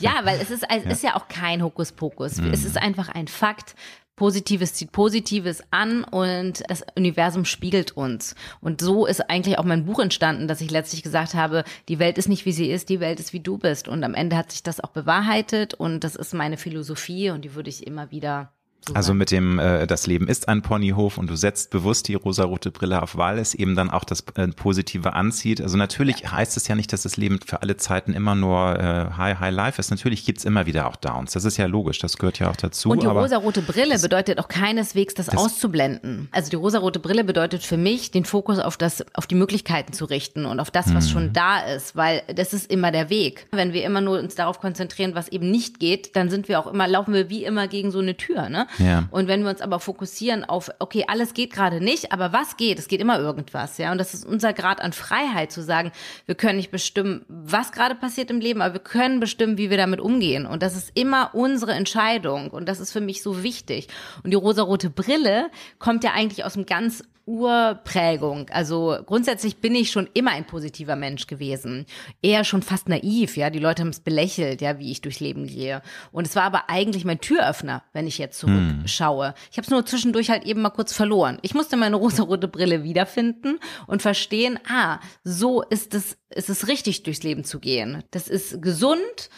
Speaker 2: Ja, weil es ist, es ja. ist ja auch kein Hokuspokus. Mm. Es ist einfach ein Fakt Positives zieht Positives an und das Universum spiegelt uns. Und so ist eigentlich auch mein Buch entstanden, dass ich letztlich gesagt habe, die Welt ist nicht wie sie ist, die Welt ist wie du bist. Und am Ende hat sich das auch bewahrheitet und das ist meine Philosophie und die würde ich immer wieder So
Speaker 1: also mit dem, äh, das Leben ist ein Ponyhof und du setzt bewusst die rosarote Brille auf, weil es eben dann auch das äh, Positive anzieht. Also natürlich ja. heißt es ja nicht, dass das Leben für alle Zeiten immer nur äh, High, High Life ist. Natürlich gibt's immer wieder auch Downs. Das ist ja logisch, das gehört ja auch dazu.
Speaker 2: Und die rosarote Brille bedeutet auch keineswegs, das, das auszublenden. Also die rosarote Brille bedeutet für mich, den Fokus auf das, auf die Möglichkeiten zu richten und auf das, was hm. schon da ist, weil das ist immer der Weg. Wenn wir immer nur uns darauf konzentrieren, was eben nicht geht, dann sind wir auch immer, laufen wir wie immer gegen so eine Tür. Ne? Ja. Und wenn wir uns aber fokussieren auf, okay, alles geht gerade nicht, aber was geht? Es geht immer irgendwas, ja. Und das ist unser Grad an Freiheit zu sagen, wir können nicht bestimmen, was gerade passiert im Leben, aber wir können bestimmen, wie wir damit umgehen. Und das ist immer unsere Entscheidung. Und das ist für mich so wichtig. Und die rosarote Brille kommt ja eigentlich aus einem ganz Urprägung. Also grundsätzlich bin ich schon immer ein positiver Mensch gewesen. Eher schon fast naiv, ja. Die Leute haben es belächelt, ja, wie ich durchs Leben gehe. Und es war aber eigentlich mein Türöffner, wenn ich jetzt zurückschaue. Hm. Ich habe es nur zwischendurch halt eben mal kurz verloren. Ich musste meine rosarote Brille wiederfinden und verstehen, ah, so ist es, ist es richtig, durchs Leben zu gehen. Das ist gesund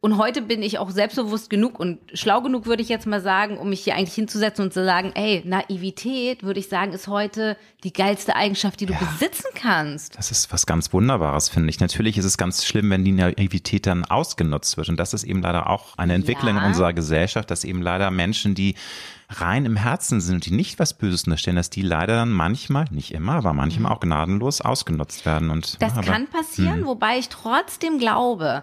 Speaker 2: und heute bin ich auch selbstbewusst genug und schlau genug, würde ich jetzt mal sagen, um mich hier eigentlich hinzusetzen und zu sagen, ey, Naivität, würde ich sagen, ist heute die geilste Eigenschaft, die du ja, besitzen kannst.
Speaker 1: Das ist was ganz Wunderbares, finde ich. Natürlich ist es ganz schlimm, wenn die Naivität dann ausgenutzt wird. Und das ist eben leider auch eine Entwicklung ja. in unserer Gesellschaft, dass eben leider Menschen, die rein im Herzen sind und die nicht was Böses unterstellen, dass die leider dann manchmal, nicht immer, aber manchmal mhm. auch gnadenlos ausgenutzt werden. Und,
Speaker 2: das
Speaker 1: ja,
Speaker 2: kann passieren, mh. wobei ich trotzdem glaube,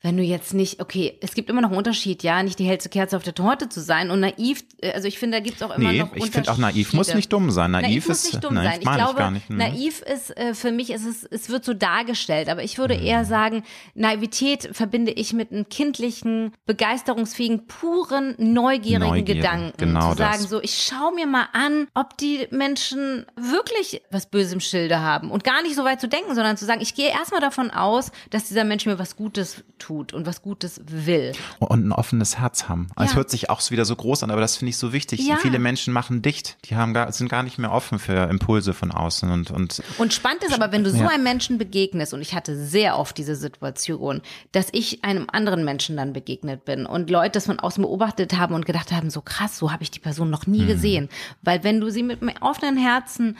Speaker 2: wenn du jetzt nicht, okay, es gibt immer noch einen Unterschied, ja, nicht die hellste Kerze auf der Torte zu sein und naiv, äh, also ich finde, da gibt's auch immer nee, noch Unterschiede.
Speaker 1: ich finde auch naiv muss nicht dumm sein. Naiv, naiv ist, muss nicht dumm
Speaker 2: nein, sein. Ich glaube, ich nicht, ne? naiv ist, äh, für mich ist es, es wird so dargestellt, aber ich würde hm. eher sagen, Naivität verbinde ich mit einem kindlichen, begeisterungsfähigen, puren, neugierigen Neugier, Gedanken. Genau zu sagen das. so, ich schaue mir mal an, ob die Menschen wirklich was Böses im Schilde haben und gar nicht so weit zu denken, sondern zu sagen, ich gehe erstmal davon aus, dass dieser Mensch mir was Gutes tut tut und was Gutes will.
Speaker 1: Und ein offenes Herz haben. Ja. Es hört sich auch wieder so groß an, aber das finde ich so wichtig. Ja. Viele Menschen machen dicht. Die haben gar, sind gar nicht mehr offen für Impulse von außen und, und.
Speaker 2: Und spannend ist aber, wenn du so einem Menschen begegnest, und ich hatte sehr oft diese Situation, dass ich einem anderen Menschen dann begegnet bin und Leute das von außen beobachtet haben und gedacht haben, so krass, so habe ich die Person noch nie mhm. gesehen. Weil wenn du sie mit einem offenen Herzen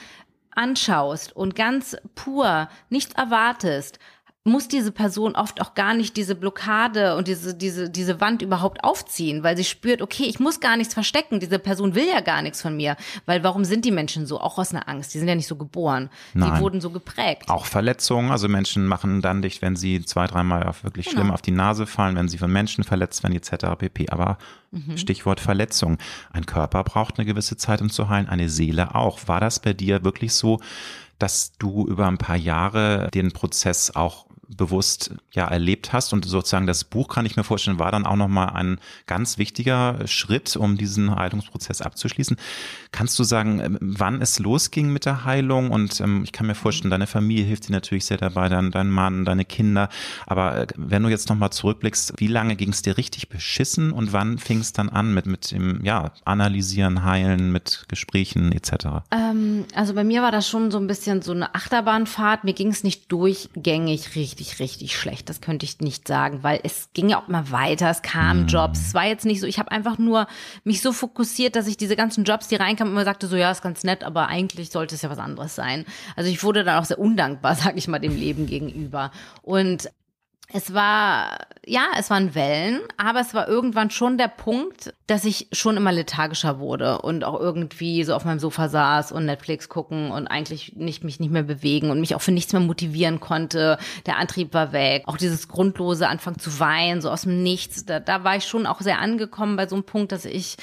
Speaker 2: anschaust und ganz pur nichts erwartest, muss diese Person oft auch gar nicht diese Blockade und diese, diese, diese Wand überhaupt aufziehen, weil sie spürt, okay, ich muss gar nichts verstecken. Diese Person will ja gar nichts von mir. Weil warum sind die Menschen so? Auch aus einer Angst. Die sind ja nicht so geboren. Nein. Die wurden so geprägt.
Speaker 1: Auch Verletzungen. Also Menschen machen dann dicht, wenn sie zwei, dreimal auf wirklich genau. schlimm auf die Nase fallen, wenn sie von Menschen verletzt werden, etc. pp. Aber mhm. Stichwort Verletzung. Ein Körper braucht eine gewisse Zeit, um zu heilen. Eine Seele auch. War das bei dir wirklich so, dass du über ein paar Jahre den Prozess auch bewusst ja erlebt hast. Und sozusagen das Buch kann ich mir vorstellen war dann auch noch mal ein ganz wichtiger Schritt um diesen Heilungsprozess abzuschließen. Kannst du sagen ähm, wann es losging mit der Heilung? Und ähm, ich kann mir vorstellen deine Familie hilft dir natürlich sehr dabei dein, dein Mann deine Kinder. Aber äh, wenn du jetzt noch mal zurückblickst wie lange ging es dir richtig beschissen und wann fing es dann an mit mit dem ja analysieren heilen mit Gesprächen etc
Speaker 2: ähm, also bei mir war das schon so ein bisschen so eine Achterbahnfahrt. Mir ging es nicht durchgängig richtig richtig, richtig schlecht. Das könnte ich nicht sagen, weil es ging ja auch mal weiter, es kamen mhm. Jobs. Es war jetzt nicht so, ich habe einfach nur mich so fokussiert, dass ich diese ganzen Jobs, die reinkamen, immer sagte so, ja, ist ganz nett, aber eigentlich sollte es ja was anderes sein. Also ich wurde dann auch sehr undankbar, sag ich mal, dem Leben gegenüber. Und es war, ja, es waren Wellen, aber es war irgendwann schon der Punkt, dass ich schon immer lethargischer wurde und auch irgendwie so auf meinem Sofa saß und Netflix gucken und eigentlich nicht, mich nicht mehr bewegen und mich auch für nichts mehr motivieren konnte. Der Antrieb war weg. Auch dieses grundlose Anfang zu weinen, so aus dem Nichts. Da, da war ich schon auch sehr angekommen bei so einem Punkt, dass ich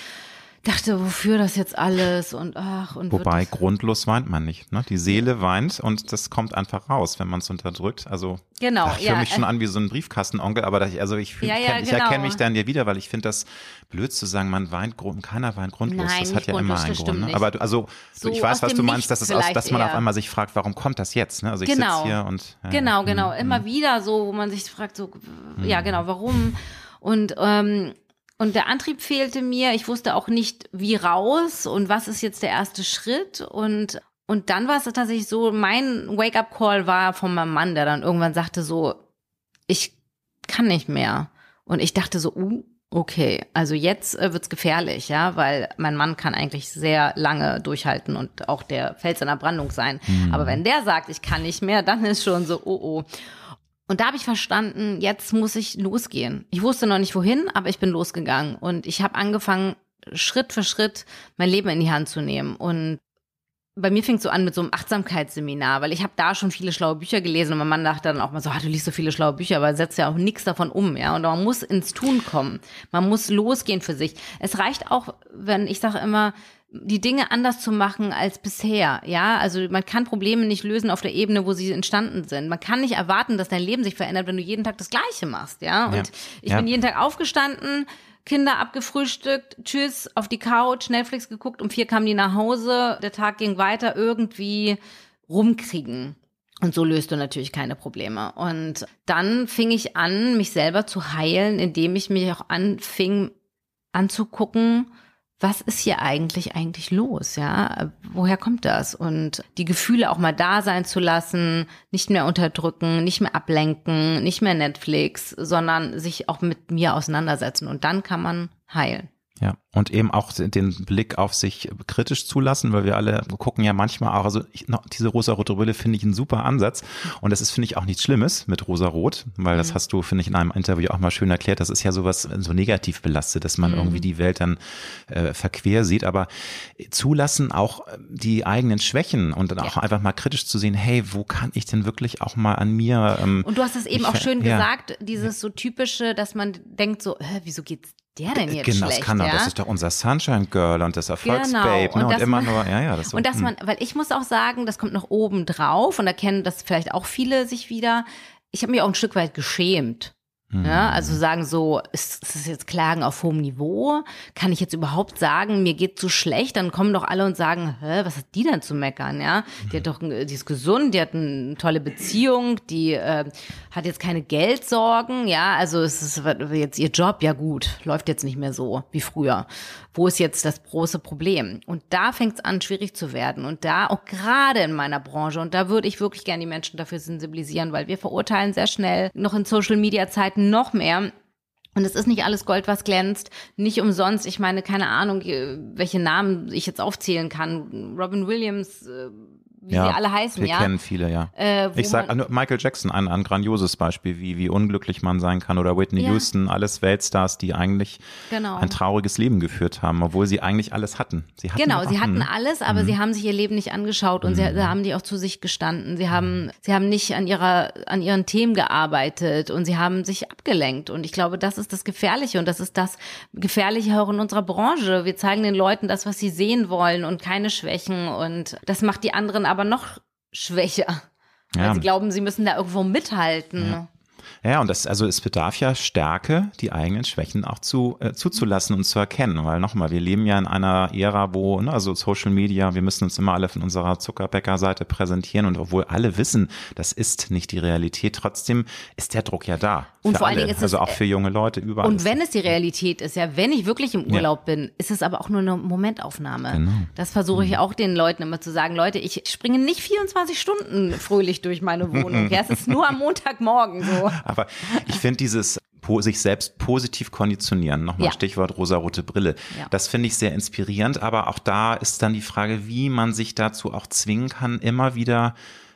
Speaker 2: dachte, wofür das jetzt alles und ach und
Speaker 1: wobei grundlos weint man nicht, ne? Die Seele weint und das kommt einfach raus, wenn man es unterdrückt. Also
Speaker 2: genau,
Speaker 1: ich ja, fühle mich schon an wie so ein Briefkastenonkel, aber das, also ich, ja, ja, ich, genau. erkenne mich dann dir wieder, weil ich finde das blöd zu sagen, man weint keiner weint grundlos.
Speaker 2: Nein,
Speaker 1: das hat ja immer einen Grund. Ne? Aber du, also so ich weiß, was du meinst, dass es aus, dass man eher. auf einmal sich fragt, warum kommt das jetzt? Ne? Also ich genau. sitze hier und
Speaker 2: genau, genau, mhm. immer wieder so, wo man sich fragt, so ja mhm. genau, warum und ähm, und der Antrieb fehlte mir. Ich wusste auch nicht, wie raus und was ist jetzt der erste Schritt. Und, und dann war es tatsächlich so, mein Wake-up-Call war von meinem Mann, der dann irgendwann sagte so, ich kann nicht mehr. Und ich dachte so, uh, okay, also jetzt äh, wird's gefährlich, ja, weil mein Mann kann eigentlich sehr lange durchhalten und auch der Fels in der Brandung sein. Mhm. Aber wenn der sagt, ich kann nicht mehr, dann ist schon so, oh oh. Und da habe ich verstanden, jetzt muss ich losgehen. Ich wusste noch nicht wohin, aber ich bin losgegangen und ich habe angefangen, Schritt für Schritt mein Leben in die Hand zu nehmen. Und bei mir fing es so an mit so einem Achtsamkeitsseminar, weil ich habe da schon viele schlaue Bücher gelesen und mein Mann dachte dann auch mal so, ah, du liest so viele schlaue Bücher, aber setzt ja auch nichts davon um, ja. Und man muss ins Tun kommen. Man muss losgehen für sich. Es reicht auch, wenn ich sage immer, die Dinge anders zu machen als bisher, ja. Also man kann Probleme nicht lösen auf der Ebene, wo sie entstanden sind. Man kann nicht erwarten, dass dein Leben sich verändert, wenn du jeden Tag das Gleiche machst, ja. Und ja. ich ja. bin jeden Tag aufgestanden, Kinder abgefrühstückt, tschüss, auf die Couch, Netflix geguckt, um vier kamen die nach Hause, der Tag ging weiter, irgendwie rumkriegen. Und so löst du natürlich keine Probleme. Und dann fing ich an, mich selber zu heilen, indem ich mich auch anfing anzugucken, was ist hier eigentlich eigentlich los, ja? Woher kommt das? Und die Gefühle auch mal da sein zu lassen, nicht mehr unterdrücken, nicht mehr ablenken, nicht mehr Netflix, sondern sich auch mit mir auseinandersetzen und dann kann man heilen.
Speaker 1: Ja, und eben auch den Blick auf sich kritisch zulassen, weil wir alle gucken ja manchmal auch, also ich, diese rosa-rote Brille finde ich einen super Ansatz und das ist, finde ich, auch nichts Schlimmes mit rosa-rot, weil das mhm. hast du, finde ich, in einem Interview auch mal schön erklärt, das ist ja sowas so negativ belastet, dass man mhm. irgendwie die Welt dann äh, verquer sieht, aber zulassen auch äh, die eigenen Schwächen und dann auch ja. einfach mal kritisch zu sehen, hey, wo kann ich denn wirklich auch mal an mir
Speaker 2: ähm, Und du hast es eben auch schön ja. gesagt, dieses so typische, dass man denkt so, hä, wieso geht's der denn jetzt genau, schlecht?
Speaker 1: Das kann
Speaker 2: ja?
Speaker 1: das ist doch unser Sunshine Girl und das Erfolgsbabe. Genau. Ne? Und, und immer man, nur, ja, ja.
Speaker 2: Das so, und dass hm. man, weil ich muss auch sagen, das kommt noch oben drauf und da kennen das vielleicht auch viele sich wieder. Ich habe mich auch ein Stück weit geschämt. Ja, also sagen so, ist, ist das jetzt Klagen auf hohem Niveau? Kann ich jetzt überhaupt sagen, mir geht zu schlecht? Dann kommen doch alle und sagen, hä, was hat die denn zu meckern? Ja, die hat doch, die ist gesund, die hat eine tolle Beziehung, die äh, hat jetzt keine Geldsorgen. Ja, also es ist jetzt ihr Job, ja gut, läuft jetzt nicht mehr so wie früher. Wo ist jetzt das große Problem? Und da fängt es an, schwierig zu werden. Und da auch gerade in meiner Branche, und da würde ich wirklich gerne die Menschen dafür sensibilisieren, weil wir verurteilen sehr schnell noch in Social Media Zeiten noch mehr. Und es ist nicht alles Gold, was glänzt. Nicht umsonst. Ich meine, keine Ahnung, welche Namen ich jetzt aufzählen kann. Robin Williams, äh, wie ja, sie alle heißen,
Speaker 1: wir
Speaker 2: ja.
Speaker 1: kennen viele, ja. Äh, ich sag Michael Jackson, ein, ein grandioses Beispiel, wie, wie unglücklich man sein kann, oder Whitney ja. Houston, alles Weltstars, die eigentlich genau. ein trauriges Leben geführt haben, obwohl sie eigentlich alles hatten.
Speaker 2: Sie hatten genau, sie hatten alles, aber mhm. sie haben sich ihr Leben nicht angeschaut und mhm. sie, sie, haben die auch zu sich gestanden. Sie haben, sie haben nicht an ihrer, an ihren Themen gearbeitet und sie haben sich abgelenkt. Und ich glaube, das ist das Gefährliche und das ist das Gefährliche auch in unserer Branche. Wir zeigen den Leuten das, was sie sehen wollen und keine Schwächen und das macht die anderen aber noch schwächer. Weil ja. sie glauben, sie müssen da irgendwo mithalten.
Speaker 1: Ja. Ja, und das, also es bedarf ja Stärke, die eigenen Schwächen auch zu, äh, zuzulassen und zu erkennen. Weil nochmal, wir leben ja in einer Ära, wo, ne, also Social Media, wir müssen uns immer alle von unserer Zuckerbäcker-Seite präsentieren und obwohl alle wissen, das ist nicht die Realität, trotzdem ist der Druck ja da.
Speaker 2: Und vor allen Dingen ist
Speaker 1: es, also auch für junge Leute überall.
Speaker 2: Und wenn es die Realität ist, ja, wenn ich wirklich im Urlaub ja. bin, ist es aber auch nur eine Momentaufnahme. Genau. Das versuche ich mhm. auch den Leuten immer zu sagen, Leute, ich springe nicht 24 Stunden fröhlich durch meine Wohnung. ja, es ist nur am Montagmorgen so.
Speaker 1: Aber ich finde dieses sich selbst positiv konditionieren, nochmal ja. Stichwort rosarote Brille. Ja. Das finde ich sehr inspirierend, aber auch da ist dann die Frage, wie man sich dazu auch zwingen kann, immer wieder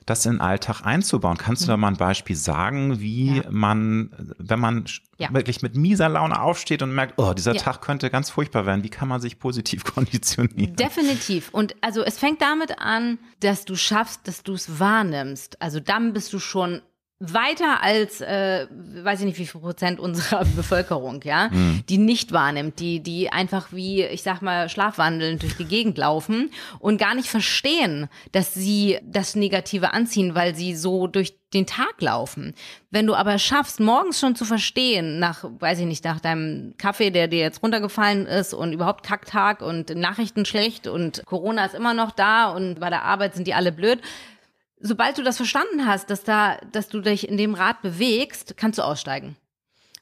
Speaker 1: das in den Alltag einzubauen. Kannst du da mhm. mal ein Beispiel sagen, wie ja. man, wenn man ja. wirklich mit mieser Laune aufsteht und merkt, oh, dieser ja. Tag könnte ganz furchtbar werden, wie kann man sich positiv konditionieren?
Speaker 2: Definitiv. Und also es fängt damit an, dass du schaffst, dass du es wahrnimmst. Also dann bist du schon weiter als, äh, weiß ich nicht, wie viel Prozent unserer Bevölkerung, ja, mhm. die nicht wahrnimmt, die, die einfach wie, ich sag mal, schlafwandelnd durch die Gegend laufen und gar nicht verstehen, dass sie das Negative anziehen, weil sie so durch den Tag laufen. Wenn du aber schaffst, morgens schon zu verstehen, nach, weiß ich nicht, nach deinem Kaffee, der dir jetzt runtergefallen ist und überhaupt Kacktag und Nachrichten schlecht und Corona ist immer noch da und bei der Arbeit sind die alle blöd, sobald du das verstanden hast, dass da, dass du dich in dem Rad bewegst, kannst du aussteigen.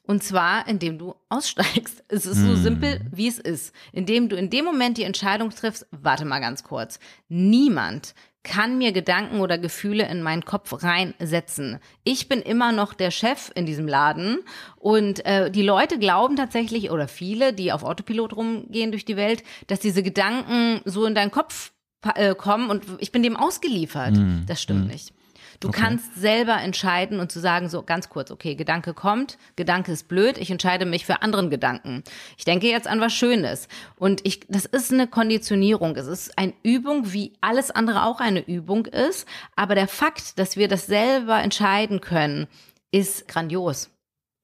Speaker 2: Und zwar, indem du aussteigst. Es ist so hm. simpel, wie es ist. Indem du in dem Moment die Entscheidung triffst, warte mal ganz kurz. Niemand kann mir Gedanken oder Gefühle in meinen Kopf reinsetzen. Ich bin immer noch der Chef in diesem Laden und äh, die Leute glauben tatsächlich oder viele, die auf Autopilot rumgehen durch die Welt, dass diese Gedanken so in deinen Kopf äh, kommen und ich bin dem ausgeliefert. Mm, das stimmt mm. nicht. Du okay. kannst selber entscheiden und zu sagen, so ganz kurz, okay, Gedanke kommt, Gedanke ist blöd, ich entscheide mich für anderen Gedanken. Ich denke jetzt an was Schönes. Und ich, das ist eine Konditionierung. Es ist eine Übung, wie alles andere auch eine Übung ist. Aber der Fakt, dass wir das selber entscheiden können, ist grandios.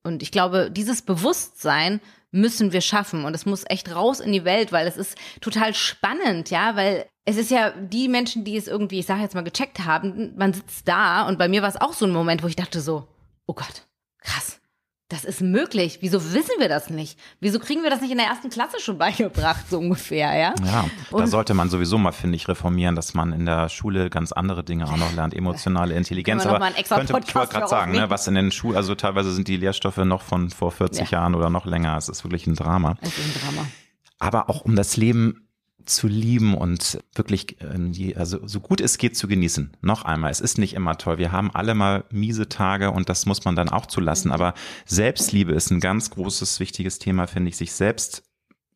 Speaker 2: Und ich glaube, dieses Bewusstsein müssen wir schaffen und es muss echt raus in die Welt, weil es ist total spannend, ja, weil es ist ja die Menschen, die es irgendwie, ich sage jetzt mal, gecheckt haben, man sitzt da und bei mir war es auch so ein Moment, wo ich dachte so, oh Gott, krass. Das ist möglich. Wieso wissen wir das nicht? Wieso kriegen wir das nicht in der ersten Klasse schon beigebracht, so ungefähr, ja?
Speaker 1: Ja, und da sollte man sowieso mal, finde ich, reformieren, dass man in der Schule ganz andere Dinge auch noch lernt, emotionale Intelligenz. Aber könnte, ich wollte gerade sagen, ne, was in den Schulen, also teilweise sind die Lehrstoffe noch von vor 40 ja. Jahren oder noch länger. Es ist wirklich ein Drama.
Speaker 2: Es ist ein Drama.
Speaker 1: Aber auch um das Leben zu lieben und wirklich, äh, also so gut es geht zu genießen. Noch einmal, es ist nicht immer toll. Wir haben alle mal miese Tage und das muss man dann auch zulassen. Aber Selbstliebe ist ein ganz großes, wichtiges Thema, finde ich. Sich selbst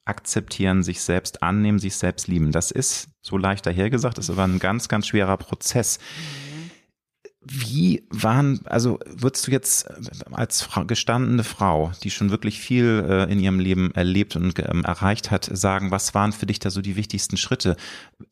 Speaker 1: akzeptieren, sich selbst annehmen, sich selbst lieben. Das ist so leicht dahergesagt, ist aber ein ganz, ganz schwerer Prozess. Mhm. Wie waren, also würdest du jetzt äh, als gestandene Frau, die schon wirklich viel äh, in ihrem Leben erlebt und ähm, erreicht hat, sagen, was waren für dich da so die wichtigsten Schritte?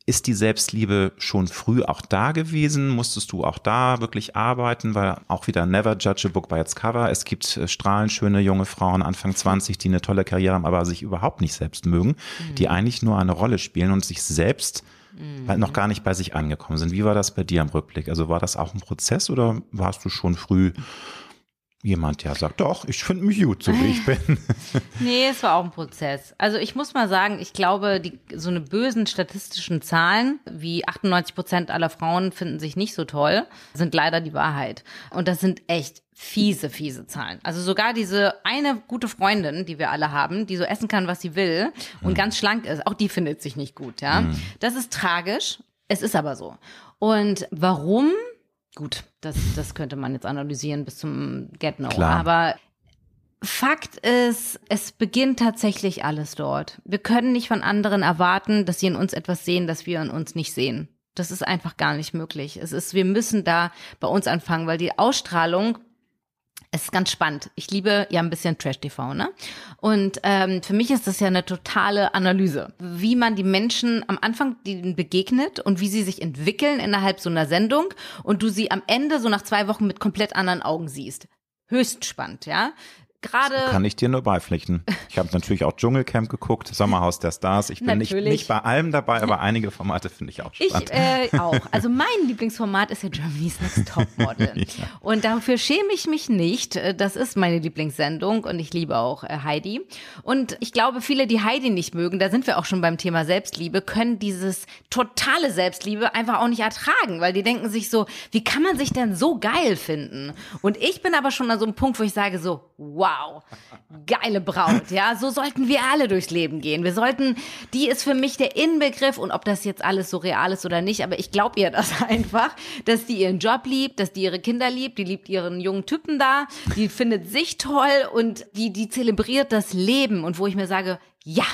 Speaker 1: Ist die Selbstliebe schon früh auch da gewesen? Musstest du auch da wirklich arbeiten? Weil auch wieder never judge a book by its cover. Es gibt äh, strahlenschöne junge Frauen Anfang 20, die eine tolle Karriere haben, aber sich überhaupt nicht selbst mögen, mhm. die eigentlich nur eine Rolle spielen und sich selbst mhm. noch gar nicht bei sich angekommen sind. Wie war das bei dir im Rückblick? Also war das auch ein Prozess oder warst du schon früh jemand, der sagt, doch, ich finde mich gut, so wie ich bin.
Speaker 2: nee, es war auch ein Prozess. Also ich muss mal sagen, ich glaube, die, so eine bösen statistischen Zahlen, wie 98 Prozent aller Frauen finden sich nicht so toll, sind leider die Wahrheit. Und das sind echt fiese, fiese Zahlen. Also sogar diese eine gute Freundin, die wir alle haben, die so essen kann, was sie will und mhm. ganz schlank ist, auch die findet sich nicht gut, ja. Mhm. Das ist tragisch. Es ist aber so. Und warum? Gut, das, das könnte man jetzt analysieren bis zum Get No. Klar. Aber Fakt ist, es beginnt tatsächlich alles dort. Wir können nicht von anderen erwarten, dass sie in uns etwas sehen, das wir in uns nicht sehen. Das ist einfach gar nicht möglich. Es ist, wir müssen da bei uns anfangen, weil die Ausstrahlung es ist ganz spannend. Ich liebe ja ein bisschen Trash-TV, ne? Und ähm, für mich ist das ja eine totale Analyse, wie man die Menschen am Anfang denen begegnet und wie sie sich entwickeln innerhalb so einer Sendung und du sie am Ende so nach zwei Wochen mit komplett anderen Augen siehst. Höchst spannend, ja gerade.
Speaker 1: Kann ich dir nur beipflichten. Ich habe natürlich auch Dschungelcamp geguckt, Sommerhaus der Stars. Ich bin nicht, nicht bei allem dabei, aber einige Formate finde ich auch spannend.
Speaker 2: Ich äh, auch. Also mein Lieblingsformat ist ja Germany's Next Topmodel. ja. Und dafür schäme ich mich nicht. Das ist meine Lieblingssendung und ich liebe auch äh, Heidi. Und ich glaube, viele, die Heidi nicht mögen, da sind wir auch schon beim Thema Selbstliebe, können dieses totale Selbstliebe einfach auch nicht ertragen, weil die denken sich so, wie kann man sich denn so geil finden? Und ich bin aber schon an so einem Punkt, wo ich sage so, wow wow, geile Braut, ja, so sollten wir alle durchs Leben gehen. Wir sollten, die ist für mich der Inbegriff und ob das jetzt alles so real ist oder nicht, aber ich glaube ihr das einfach, dass die ihren Job liebt, dass die ihre Kinder liebt, die liebt ihren jungen Typen da, die findet sich toll und die, die zelebriert das Leben. Und wo ich mir sage, ja,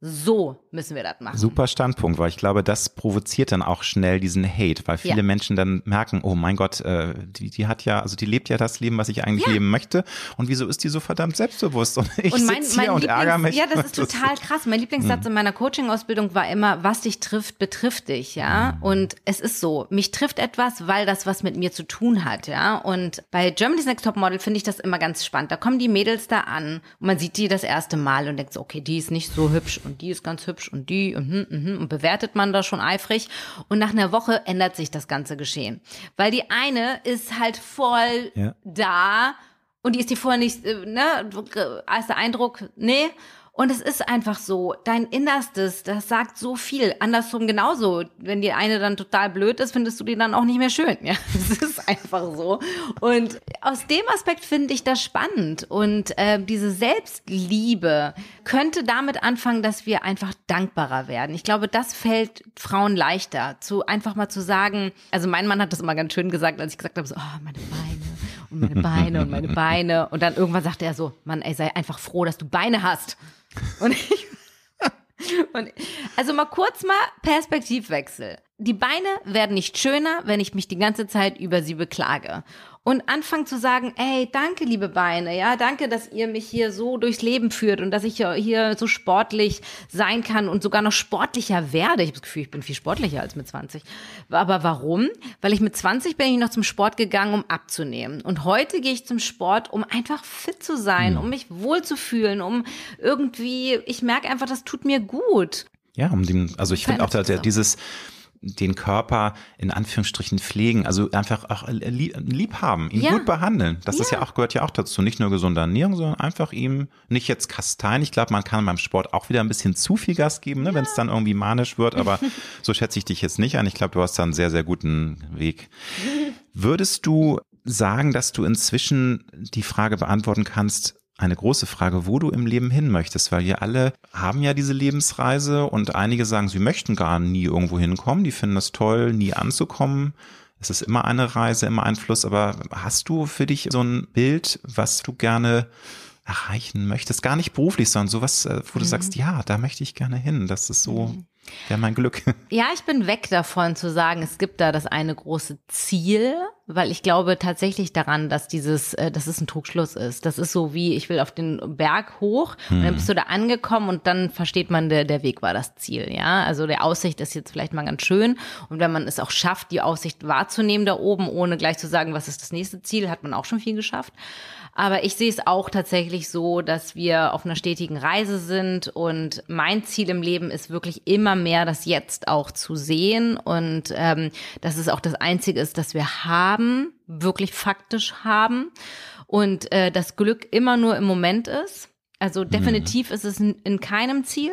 Speaker 2: so müssen wir das machen.
Speaker 1: Super Standpunkt, weil ich glaube, das provoziert dann auch schnell diesen Hate, weil viele ja. Menschen dann merken, oh mein Gott, äh, die, die hat ja, also die lebt ja das Leben, was ich eigentlich ja. leben möchte. Und wieso ist die so verdammt selbstbewusst? Und ich sitze hier und ärgere mich.
Speaker 2: Ja, das ist total krass. Mein Lieblingssatz hm. in meiner Coaching-Ausbildung war immer, was dich trifft, betrifft dich, ja. Hm. Und es ist so, mich trifft etwas, weil das was mit mir zu tun hat, ja. Und bei Germany's Next Top Model finde ich das immer ganz spannend. Da kommen die Mädels da an und man sieht die das erste Mal und denkt so, okay, die ist nicht so hübsch und die ist ganz hübsch und die und, hm, hm, hm, und bewertet man da schon eifrig. Und nach einer Woche ändert sich das ganze Geschehen. Weil die eine ist halt voll ja. da und die ist die vorher nicht, äh, ne, erster Eindruck, nee. Und es ist einfach so, dein Innerstes, das sagt so viel. Andersrum genauso. Wenn die eine dann total blöd ist, findest du die dann auch nicht mehr schön. Ja, das ist einfach so. Und aus dem Aspekt finde ich das spannend. Und äh, diese Selbstliebe könnte damit anfangen, dass wir einfach dankbarer werden. Ich glaube, das fällt Frauen leichter, zu einfach mal zu sagen. Also mein Mann hat das immer ganz schön gesagt, als ich gesagt habe, so, oh, meine Beine und meine Beine und meine Beine. Und dann irgendwann sagte er so, Mann, ey, sei einfach froh, dass du Beine hast. Und ich, und also mal kurz mal Perspektivwechsel. Die Beine werden nicht schöner, wenn ich mich die ganze Zeit über sie beklage und anfangen zu sagen, ey, danke, liebe Beine, ja, danke, dass ihr mich hier so durchs Leben führt und dass ich hier so sportlich sein kann und sogar noch sportlicher werde. Ich habe das Gefühl, ich bin viel sportlicher als mit 20. Aber warum? Weil ich mit 20 bin ich noch zum Sport gegangen, um abzunehmen. Und heute gehe ich zum Sport, um einfach fit zu sein, mhm. um mich wohlzufühlen, um irgendwie, ich merke einfach, das tut mir gut.
Speaker 1: Ja, um den, also ich finde auch, dass dieses, den Körper in Anführungsstrichen pflegen, also einfach auch lieb haben, ihn ja. gut behandeln. Das ja. ist ja auch, gehört ja auch dazu. Nicht nur gesunde Ernährung, sondern einfach ihm nicht jetzt kasteien. Ich glaube, man kann beim Sport auch wieder ein bisschen zu viel Gas geben, ne, ja. wenn es dann irgendwie manisch wird, aber so schätze ich dich jetzt nicht an. Ich glaube, du hast da einen sehr, sehr guten Weg. Würdest du sagen, dass du inzwischen die Frage beantworten kannst, eine große Frage, wo du im Leben hin möchtest, weil wir alle haben ja diese Lebensreise und einige sagen, sie möchten gar nie irgendwo hinkommen, die finden es toll, nie anzukommen. Es ist immer eine Reise, immer ein Fluss, aber hast du für dich so ein Bild, was du gerne erreichen möchtest? Gar nicht beruflich, sondern sowas, äh, wo du mhm. sagst, ja, da möchte ich gerne hin. Das ist so mhm. Ja, mein Glück.
Speaker 2: Ja, ich bin weg davon zu sagen, es gibt da das eine große Ziel, weil ich glaube tatsächlich daran, dass dieses, äh, dass es ein Trugschluss ist. Das ist so wie, ich will auf den Berg hoch hm. und dann hm. bist du da angekommen und dann versteht man, der, der Weg war das Ziel, ja. Also der Aussicht ist jetzt vielleicht mal ganz schön und wenn man es auch schafft, die Aussicht wahrzunehmen da oben, ohne gleich zu sagen, was ist das nächste Ziel, hat man auch schon viel geschafft. Aber ich sehe es auch tatsächlich so, dass wir auf einer stetigen Reise sind und mein Ziel im Leben ist wirklich immer mehr das Jetzt auch zu sehen und ähm, dass es auch das Einzige ist, das wir haben, wirklich faktisch haben und äh, das Glück immer nur im Moment ist. Also mhm. definitiv mhm. ist es in, in keinem Ziel.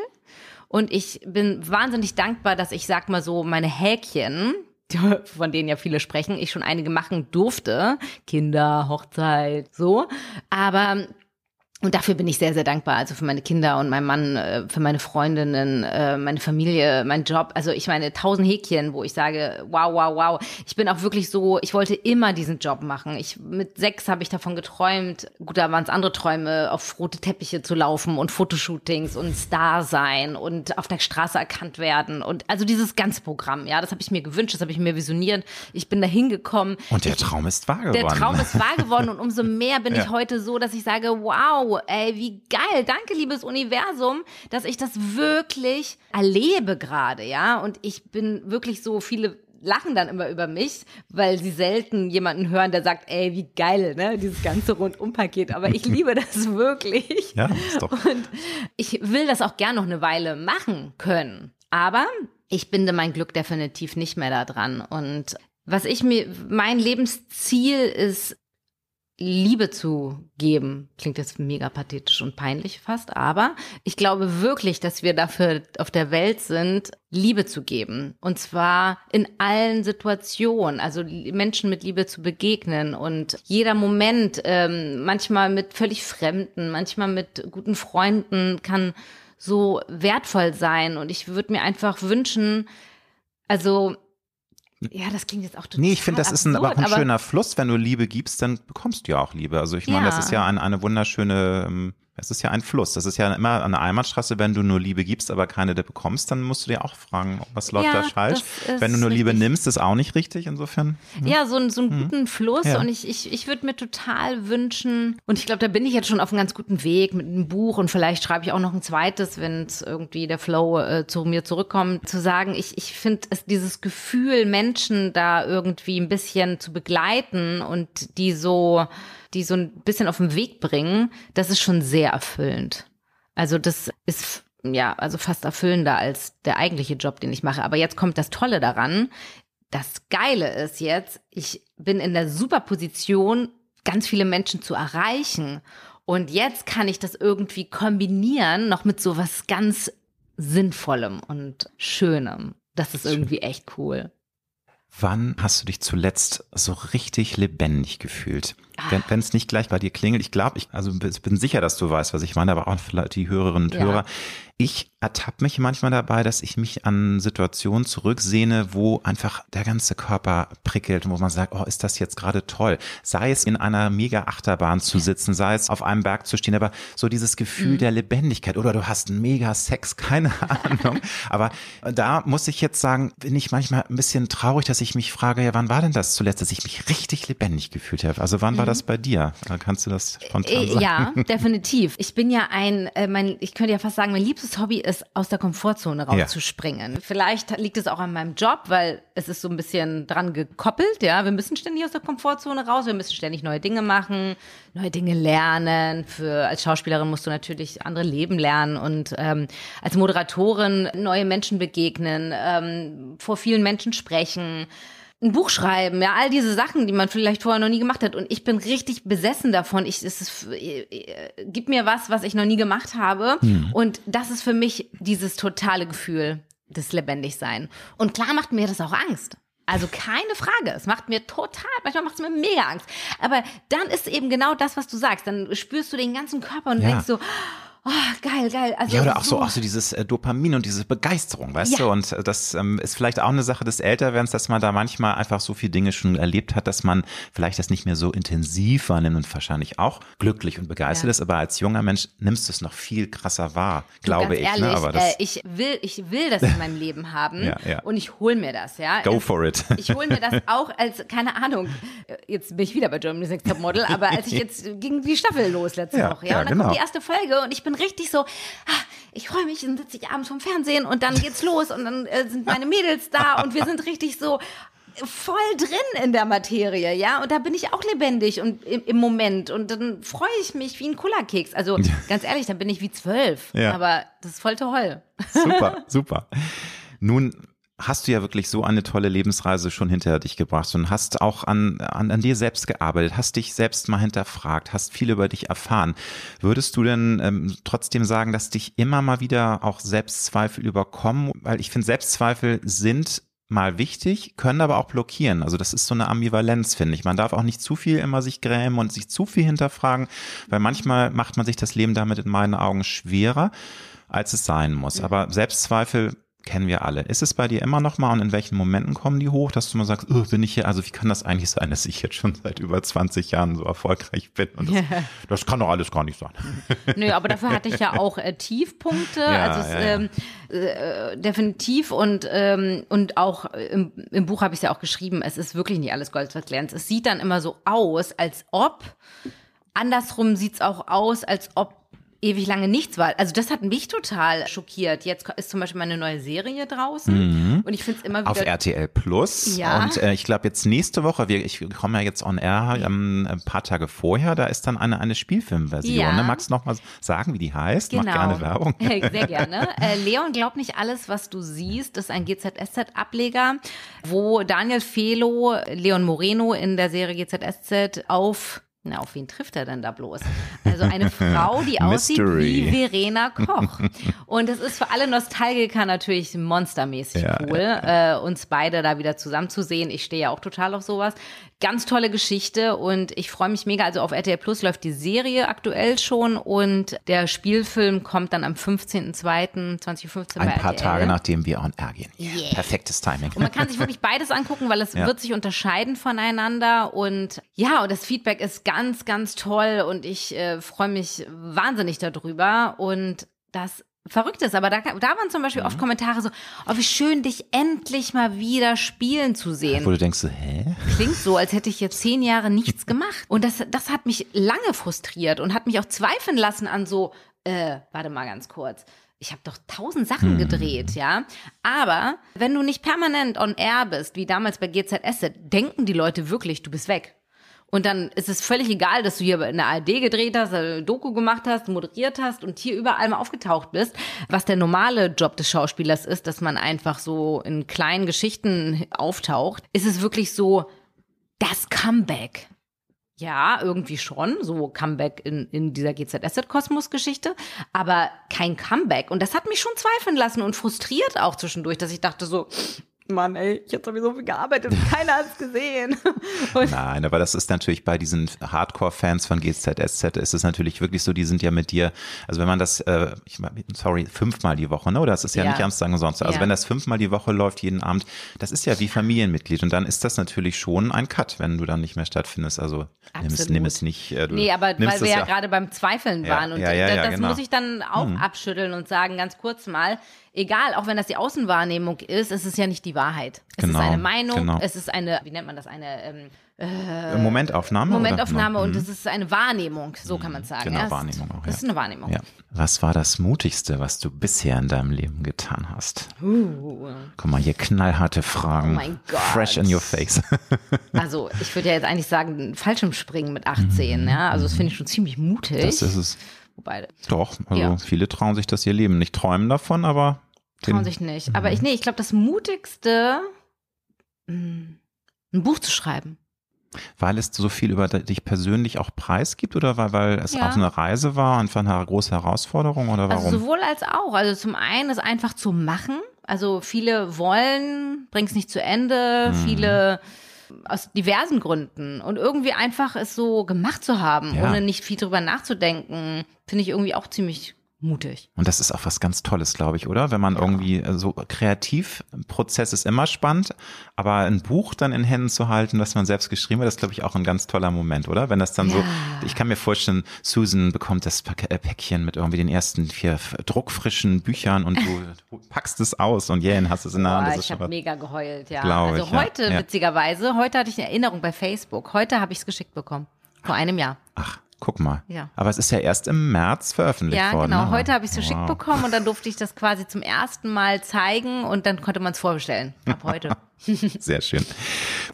Speaker 2: Und ich bin wahnsinnig dankbar, dass ich sag mal so meine Häkchen, von denen ja viele sprechen, ich schon einige machen durfte. Kinder, Hochzeit, so. Aber und dafür bin ich sehr, sehr dankbar. Also für meine Kinder und meinen Mann, äh, für meine Freundinnen, äh, meine Familie, meinen Job. Also ich meine, tausend Häkchen, wo ich sage, wow, wow, wow. Ich bin auch wirklich so, ich wollte immer diesen Job machen. Ich, mit sechs habe ich davon geträumt. Gut, da waren es andere Träume, auf rote Teppiche zu laufen und Fotoshootings und Star sein und auf der Straße erkannt werden. Und also dieses ganze Programm, ja, das habe ich mir gewünscht, das habe ich mir visioniert. Ich bin da hingekommen.
Speaker 1: Und der Traum ist wahr geworden.
Speaker 2: Der Traum ist wahr geworden und umso mehr bin ja. ich heute so, dass ich sage, wow, ey, wie geil. Danke, liebes Universum, dass ich das wirklich erlebe gerade, ja. Und ich bin wirklich so viele lachen dann immer über mich, weil sie selten jemanden hören, der sagt, ey, wie geil, ne, dieses ganze Rundumpaket. Aber ich liebe das wirklich.
Speaker 1: Ja, ist doch.
Speaker 2: Und ich will das auch gern noch eine Weile machen können. Aber ich binde mein Glück definitiv nicht mehr da dran. Und was ich mir, mein Lebensziel ist, Liebe zu geben. Klingt jetzt mega pathetisch und peinlich fast, aber ich glaube wirklich, dass wir dafür auf der Welt sind, Liebe zu geben. Und zwar in allen Situationen, also Menschen mit Liebe zu begegnen und jeder Moment, ähm, manchmal mit völlig Fremden, manchmal mit guten Freunden, kann so wertvoll sein. Und ich würde mir einfach wünschen, also ja, das klingt jetzt auch total
Speaker 1: Nee, ich finde, das absurd, ist ein, aber auch ein schöner Fluss. Wenn du Liebe gibst, dann bekommst du ja auch Liebe. Also ich meine, ja. das ist ja ein, eine wunderschöne ähm, es ist ja ein Fluss. Das ist ja immer eine Einbahnstraße. Wenn du nur Liebe gibst, aber keine bekommst, dann musst du dir auch fragen, was läuft ja, da falsch. Wenn du nur Liebe richtig. nimmst, ist auch nicht richtig insofern.
Speaker 2: Hm. Ja, so, so einen hm. guten Fluss. Ja. Und ich, ich, ich würde mir total wünschen, und ich glaube, da bin ich jetzt schon auf einem ganz guten Weg mit einem Buch und vielleicht schreibe ich auch noch ein zweites, wenn es irgendwie der Flow äh, zu mir zurückkommt, zu sagen, ich, ich finde es dieses Gefühl, Menschen da irgendwie ein bisschen zu begleiten und die so die so ein bisschen auf den Weg bringen, das ist schon sehr erfüllend. Also das ist ja, also fast erfüllender als der eigentliche Job, den ich mache. Aber jetzt kommt das Tolle daran. Das Geile ist jetzt, ich bin in der super Position, ganz viele Menschen zu erreichen Und jetzt kann ich das irgendwie kombinieren, noch mit so was ganz Sinnvollem und Schönem. Das ist irgendwie echt cool.
Speaker 1: Wann hast du dich zuletzt so richtig lebendig gefühlt? Wenn es nicht gleich bei dir klingelt, ich glaube, ich also bin sicher, dass du weißt, was ich meine, aber auch vielleicht die Hörerinnen und ja. Hörer. Ich ertappe mich manchmal dabei, dass ich mich an Situationen zurücksehne, wo einfach der ganze Körper prickelt und wo man sagt, oh, ist das jetzt gerade toll. Sei es in einer mega Achterbahn zu sitzen, sei es auf einem Berg zu stehen, aber so dieses Gefühl mhm. der Lebendigkeit oder du hast einen mega Sex, keine Ahnung. aber da muss ich jetzt sagen, bin ich manchmal ein bisschen traurig, dass ich mich frage, ja, wann war denn das zuletzt, dass ich mich richtig lebendig gefühlt habe? Also wann mhm. War das bei dir? Kannst du das spontan äh, sagen?
Speaker 2: Ja, definitiv. Ich bin ja ein, äh, mein, ich könnte ja fast sagen, mein liebstes Hobby ist, aus der Komfortzone rauszuspringen. Ja. Vielleicht liegt es auch an meinem Job, weil es ist so ein bisschen dran gekoppelt, ja. Wir müssen ständig aus der Komfortzone raus, wir müssen ständig neue Dinge machen, neue Dinge lernen. Für als Schauspielerin musst du natürlich andere Leben lernen und ähm, als Moderatorin neue Menschen begegnen, ähm, vor vielen Menschen sprechen ein Buch schreiben, ja, all diese Sachen, die man vielleicht vorher noch nie gemacht hat. Und ich bin richtig besessen davon. Ich, es ist, äh, äh, gib mir was, was ich noch nie gemacht habe. Hm. Und das ist für mich dieses totale Gefühl des Lebendigsein. Und klar macht mir das auch Angst. Also keine Frage. Es macht mir total, manchmal macht es mir mega Angst. Aber dann ist eben genau das, was du sagst. Dann spürst du den ganzen Körper und ja. denkst so, Oh, geil, geil.
Speaker 1: Also ja, oder auch so, auch so dieses äh, Dopamin und diese Begeisterung, weißt ja. du? Und äh, das ähm, ist vielleicht auch eine Sache des Älterwerdens, dass man da manchmal einfach so viele Dinge schon erlebt hat, dass man vielleicht das nicht mehr so intensiv wahrnimmt und wahrscheinlich auch glücklich und begeistert ja. ist. Aber als junger Mensch nimmst du es noch viel krasser wahr, glaube ich.
Speaker 2: Ne? Ehrlich,
Speaker 1: ne? Aber
Speaker 2: das äh, ich will, ich will das in meinem Leben haben ja, ja. und ich hol mir das, ja.
Speaker 1: Go for it.
Speaker 2: Ich hol mir das auch als, keine Ahnung, jetzt bin ich wieder bei Germany's Next Top Model, aber als ich jetzt ging die Staffel los letzte Woche, ja, und dann genau. kommt die erste Folge und ich bin richtig so, ah, ich freue mich, dann sitze ich abends vom Fernsehen und dann geht's los und dann äh, sind meine Mädels da und wir sind richtig so voll drin in der Materie, ja, und da bin ich auch lebendig und im, im Moment und dann freue ich mich wie ein Kullerkeks. Also ganz ehrlich, dann bin ich wie zwölf, ja. aber das ist voll toll.
Speaker 1: Super, super. Nun hast du ja wirklich so eine tolle Lebensreise schon hinter dich gebracht und hast auch an, an, an dir selbst gearbeitet, hast dich selbst mal hinterfragt, hast viel über dich erfahren. Würdest du denn ähm, trotzdem sagen, dass dich immer mal wieder auch Selbstzweifel überkommen? Weil ich finde, Selbstzweifel sind mal wichtig, können aber auch blockieren. Also das ist so eine Ambivalenz, finde ich. Man darf auch nicht zu viel immer sich grämen und sich zu viel hinterfragen, weil manchmal macht man sich das Leben damit in meinen Augen schwerer, als es sein muss. Aber Selbstzweifel kennen wir alle. Ist es bei dir immer noch mal und in welchen Momenten kommen die hoch, dass du mal sagst, oh, bin ich hier, also wie kann das eigentlich sein, dass ich jetzt schon seit über 20 Jahren so erfolgreich bin? Und das, das kann doch alles gar nicht sein.
Speaker 2: Nö, aber dafür hatte ich ja auch äh, Tiefpunkte, ja, also es, ja, ja. Ähm, äh, definitiv und ähm, und auch im, im Buch habe ich es ja auch geschrieben, es ist wirklich nicht alles Gold, was glänzt. Es sieht dann immer so aus, als ob Andersrum sieht's auch aus, als ob ewig lange nichts war. Also das hat mich total schockiert. Jetzt ist zum Beispiel meine neue Serie draußen mhm. und ich finde es immer wieder...
Speaker 1: Auf RTL Plus ja. und äh, ich glaube jetzt nächste Woche, wir, ich komme ja jetzt on air ähm, ein paar Tage vorher, da ist dann eine, eine Spielfilmversion. Ja. Ne? Magst du noch mal sagen, wie die heißt? Genau. Mach gerne Werbung.
Speaker 2: Sehr gerne. Äh, Leon glaubt nicht alles, was du siehst. Das ist ein GZSZ-Ableger, wo Daniel Felo, Leon Moreno in der Serie GZSZ auf na, auf wen trifft er denn da bloß? Also eine Frau, die aussieht wie Verena Koch. Und es ist für alle Nostalgiker natürlich monstermäßig ja, cool, ja. Äh, uns beide da wieder zusammenzusehen. Ich stehe ja auch total auf sowas. Ganz tolle Geschichte und ich freue mich mega. Also auf RTL Plus läuft die Serie aktuell schon und der Spielfilm kommt dann am 15.02.2015
Speaker 1: Ein paar RTL. Tage nachdem wir on air gehen. Yeah. Perfektes Timing.
Speaker 2: Und man kann sich wirklich beides angucken, weil es ja. wird sich unterscheiden voneinander und ja, und das Feedback ist ganz, ganz toll und ich äh, freue mich wahnsinnig darüber und das verrückt ist, aber da, da waren zum Beispiel mhm. oft Kommentare so, oh, wie schön, dich endlich mal wieder spielen zu sehen.
Speaker 1: Wo du denkst so, hä?
Speaker 2: Klingt so, als hätte ich jetzt zehn Jahre nichts gemacht. Und das, das hat mich lange frustriert und hat mich auch zweifeln lassen an so, äh, warte mal ganz kurz. Ich habe doch tausend Sachen hm. gedreht, ja. Aber wenn du nicht permanent on air bist, wie damals bei GZS, denken die Leute wirklich, du bist weg. Und dann ist es völlig egal, dass du hier in der ARD gedreht hast, eine Doku gemacht hast, moderiert hast und hier überall mal aufgetaucht bist. Was der normale Job des Schauspielers ist, dass man einfach so in kleinen Geschichten auftaucht, ist es wirklich so das Comeback. Ja, irgendwie schon, so Comeback in, in dieser GZSZ-Kosmos-Geschichte, aber kein Comeback. Und das hat mich schon zweifeln lassen und frustriert auch zwischendurch, dass ich dachte so, Mann, ey, ich habe sowieso viel gearbeitet und keiner hat es gesehen.
Speaker 1: Und Nein, aber das ist natürlich bei diesen Hardcore-Fans von GZSZ ist es natürlich wirklich so, die sind ja mit dir, also wenn man das, äh, ich, sorry, fünfmal die Woche, ne? Oder das ist ja, ja. nicht Samstag und sonst. Also ja. wenn das fünfmal die Woche läuft, jeden Abend, das ist ja wie Familienmitglied und dann ist das natürlich schon ein Cut, wenn du dann nicht mehr stattfindest. Also nimm es, nimm es nicht.
Speaker 2: Äh, nee, aber weil wir ja, ja gerade beim Zweifeln waren und das genau. muss ich dann auch hm. abschütteln und sagen, ganz kurz mal, egal, auch wenn das die Außenwahrnehmung ist, ist es ja nicht die Wahrheit. Es genau, ist eine Meinung, genau. es ist eine, wie nennt man das, eine ähm,
Speaker 1: äh, Momentaufnahme?
Speaker 2: Momentaufnahme und mhm. es ist eine Wahrnehmung, so kann man sagen.
Speaker 1: Genau,
Speaker 2: ja,
Speaker 1: Wahrnehmung auch. Ja.
Speaker 2: Das ist eine Wahrnehmung. Ja.
Speaker 1: Was war das Mutigste, was du bisher in deinem Leben getan hast? Uh. Guck mal, hier knallharte Fragen. Oh mein Gott. Fresh in your face.
Speaker 2: also, ich würde ja jetzt eigentlich sagen, Fallschirmspringen mit 18, mhm. ja. Also, das finde ich schon ziemlich mutig.
Speaker 1: Das ist es. Wobei. Doch, also ja. viele trauen sich das ihr Leben nicht träumen davon, aber
Speaker 2: Trauen sich nicht. Aber ich, nee, ich glaube, das Mutigste, hm, ein Buch zu schreiben.
Speaker 1: Weil es so viel über dich persönlich auch preisgibt oder weil, weil es ja. auch eine Reise war, einfach eine große Herausforderung oder warum?
Speaker 2: Also sowohl als auch. Also zum einen es einfach zu machen. Also viele wollen, bringen es nicht zu Ende, mhm. viele aus diversen Gründen. Und irgendwie einfach es so gemacht zu haben, ja. ohne nicht viel drüber nachzudenken, finde ich irgendwie auch ziemlich mutig.
Speaker 1: Und das ist auch was ganz Tolles, glaube ich, oder? Wenn man ja. irgendwie äh, so kreativ, Prozess ist immer spannend, aber ein Buch dann in Händen zu halten, das man selbst geschrieben hat, ist, glaube ich, auch ein ganz toller Moment, oder? Wenn das dann ja. so, ich kann mir vorstellen, Susan bekommt das äh, Päckchen mit irgendwie den ersten vier druckfrischen Büchern und du packst es aus und jähen hast es in der Hand.
Speaker 2: Boah, ich habe mega geheult, ja. also ich, heute, ja. witzigerweise, heute hatte ich eine Erinnerung bei Facebook. Heute habe ich es geschickt bekommen. Vor einem Jahr.
Speaker 1: Ach. Guck mal. Ja. Aber es ist ja erst im März veröffentlicht
Speaker 2: ja,
Speaker 1: worden.
Speaker 2: Ja, genau. Ne? Heute habe ich es geschickt wow. bekommen und dann durfte ich das quasi zum ersten Mal zeigen und dann konnte man es vorbestellen. Ab heute.
Speaker 1: Sehr schön.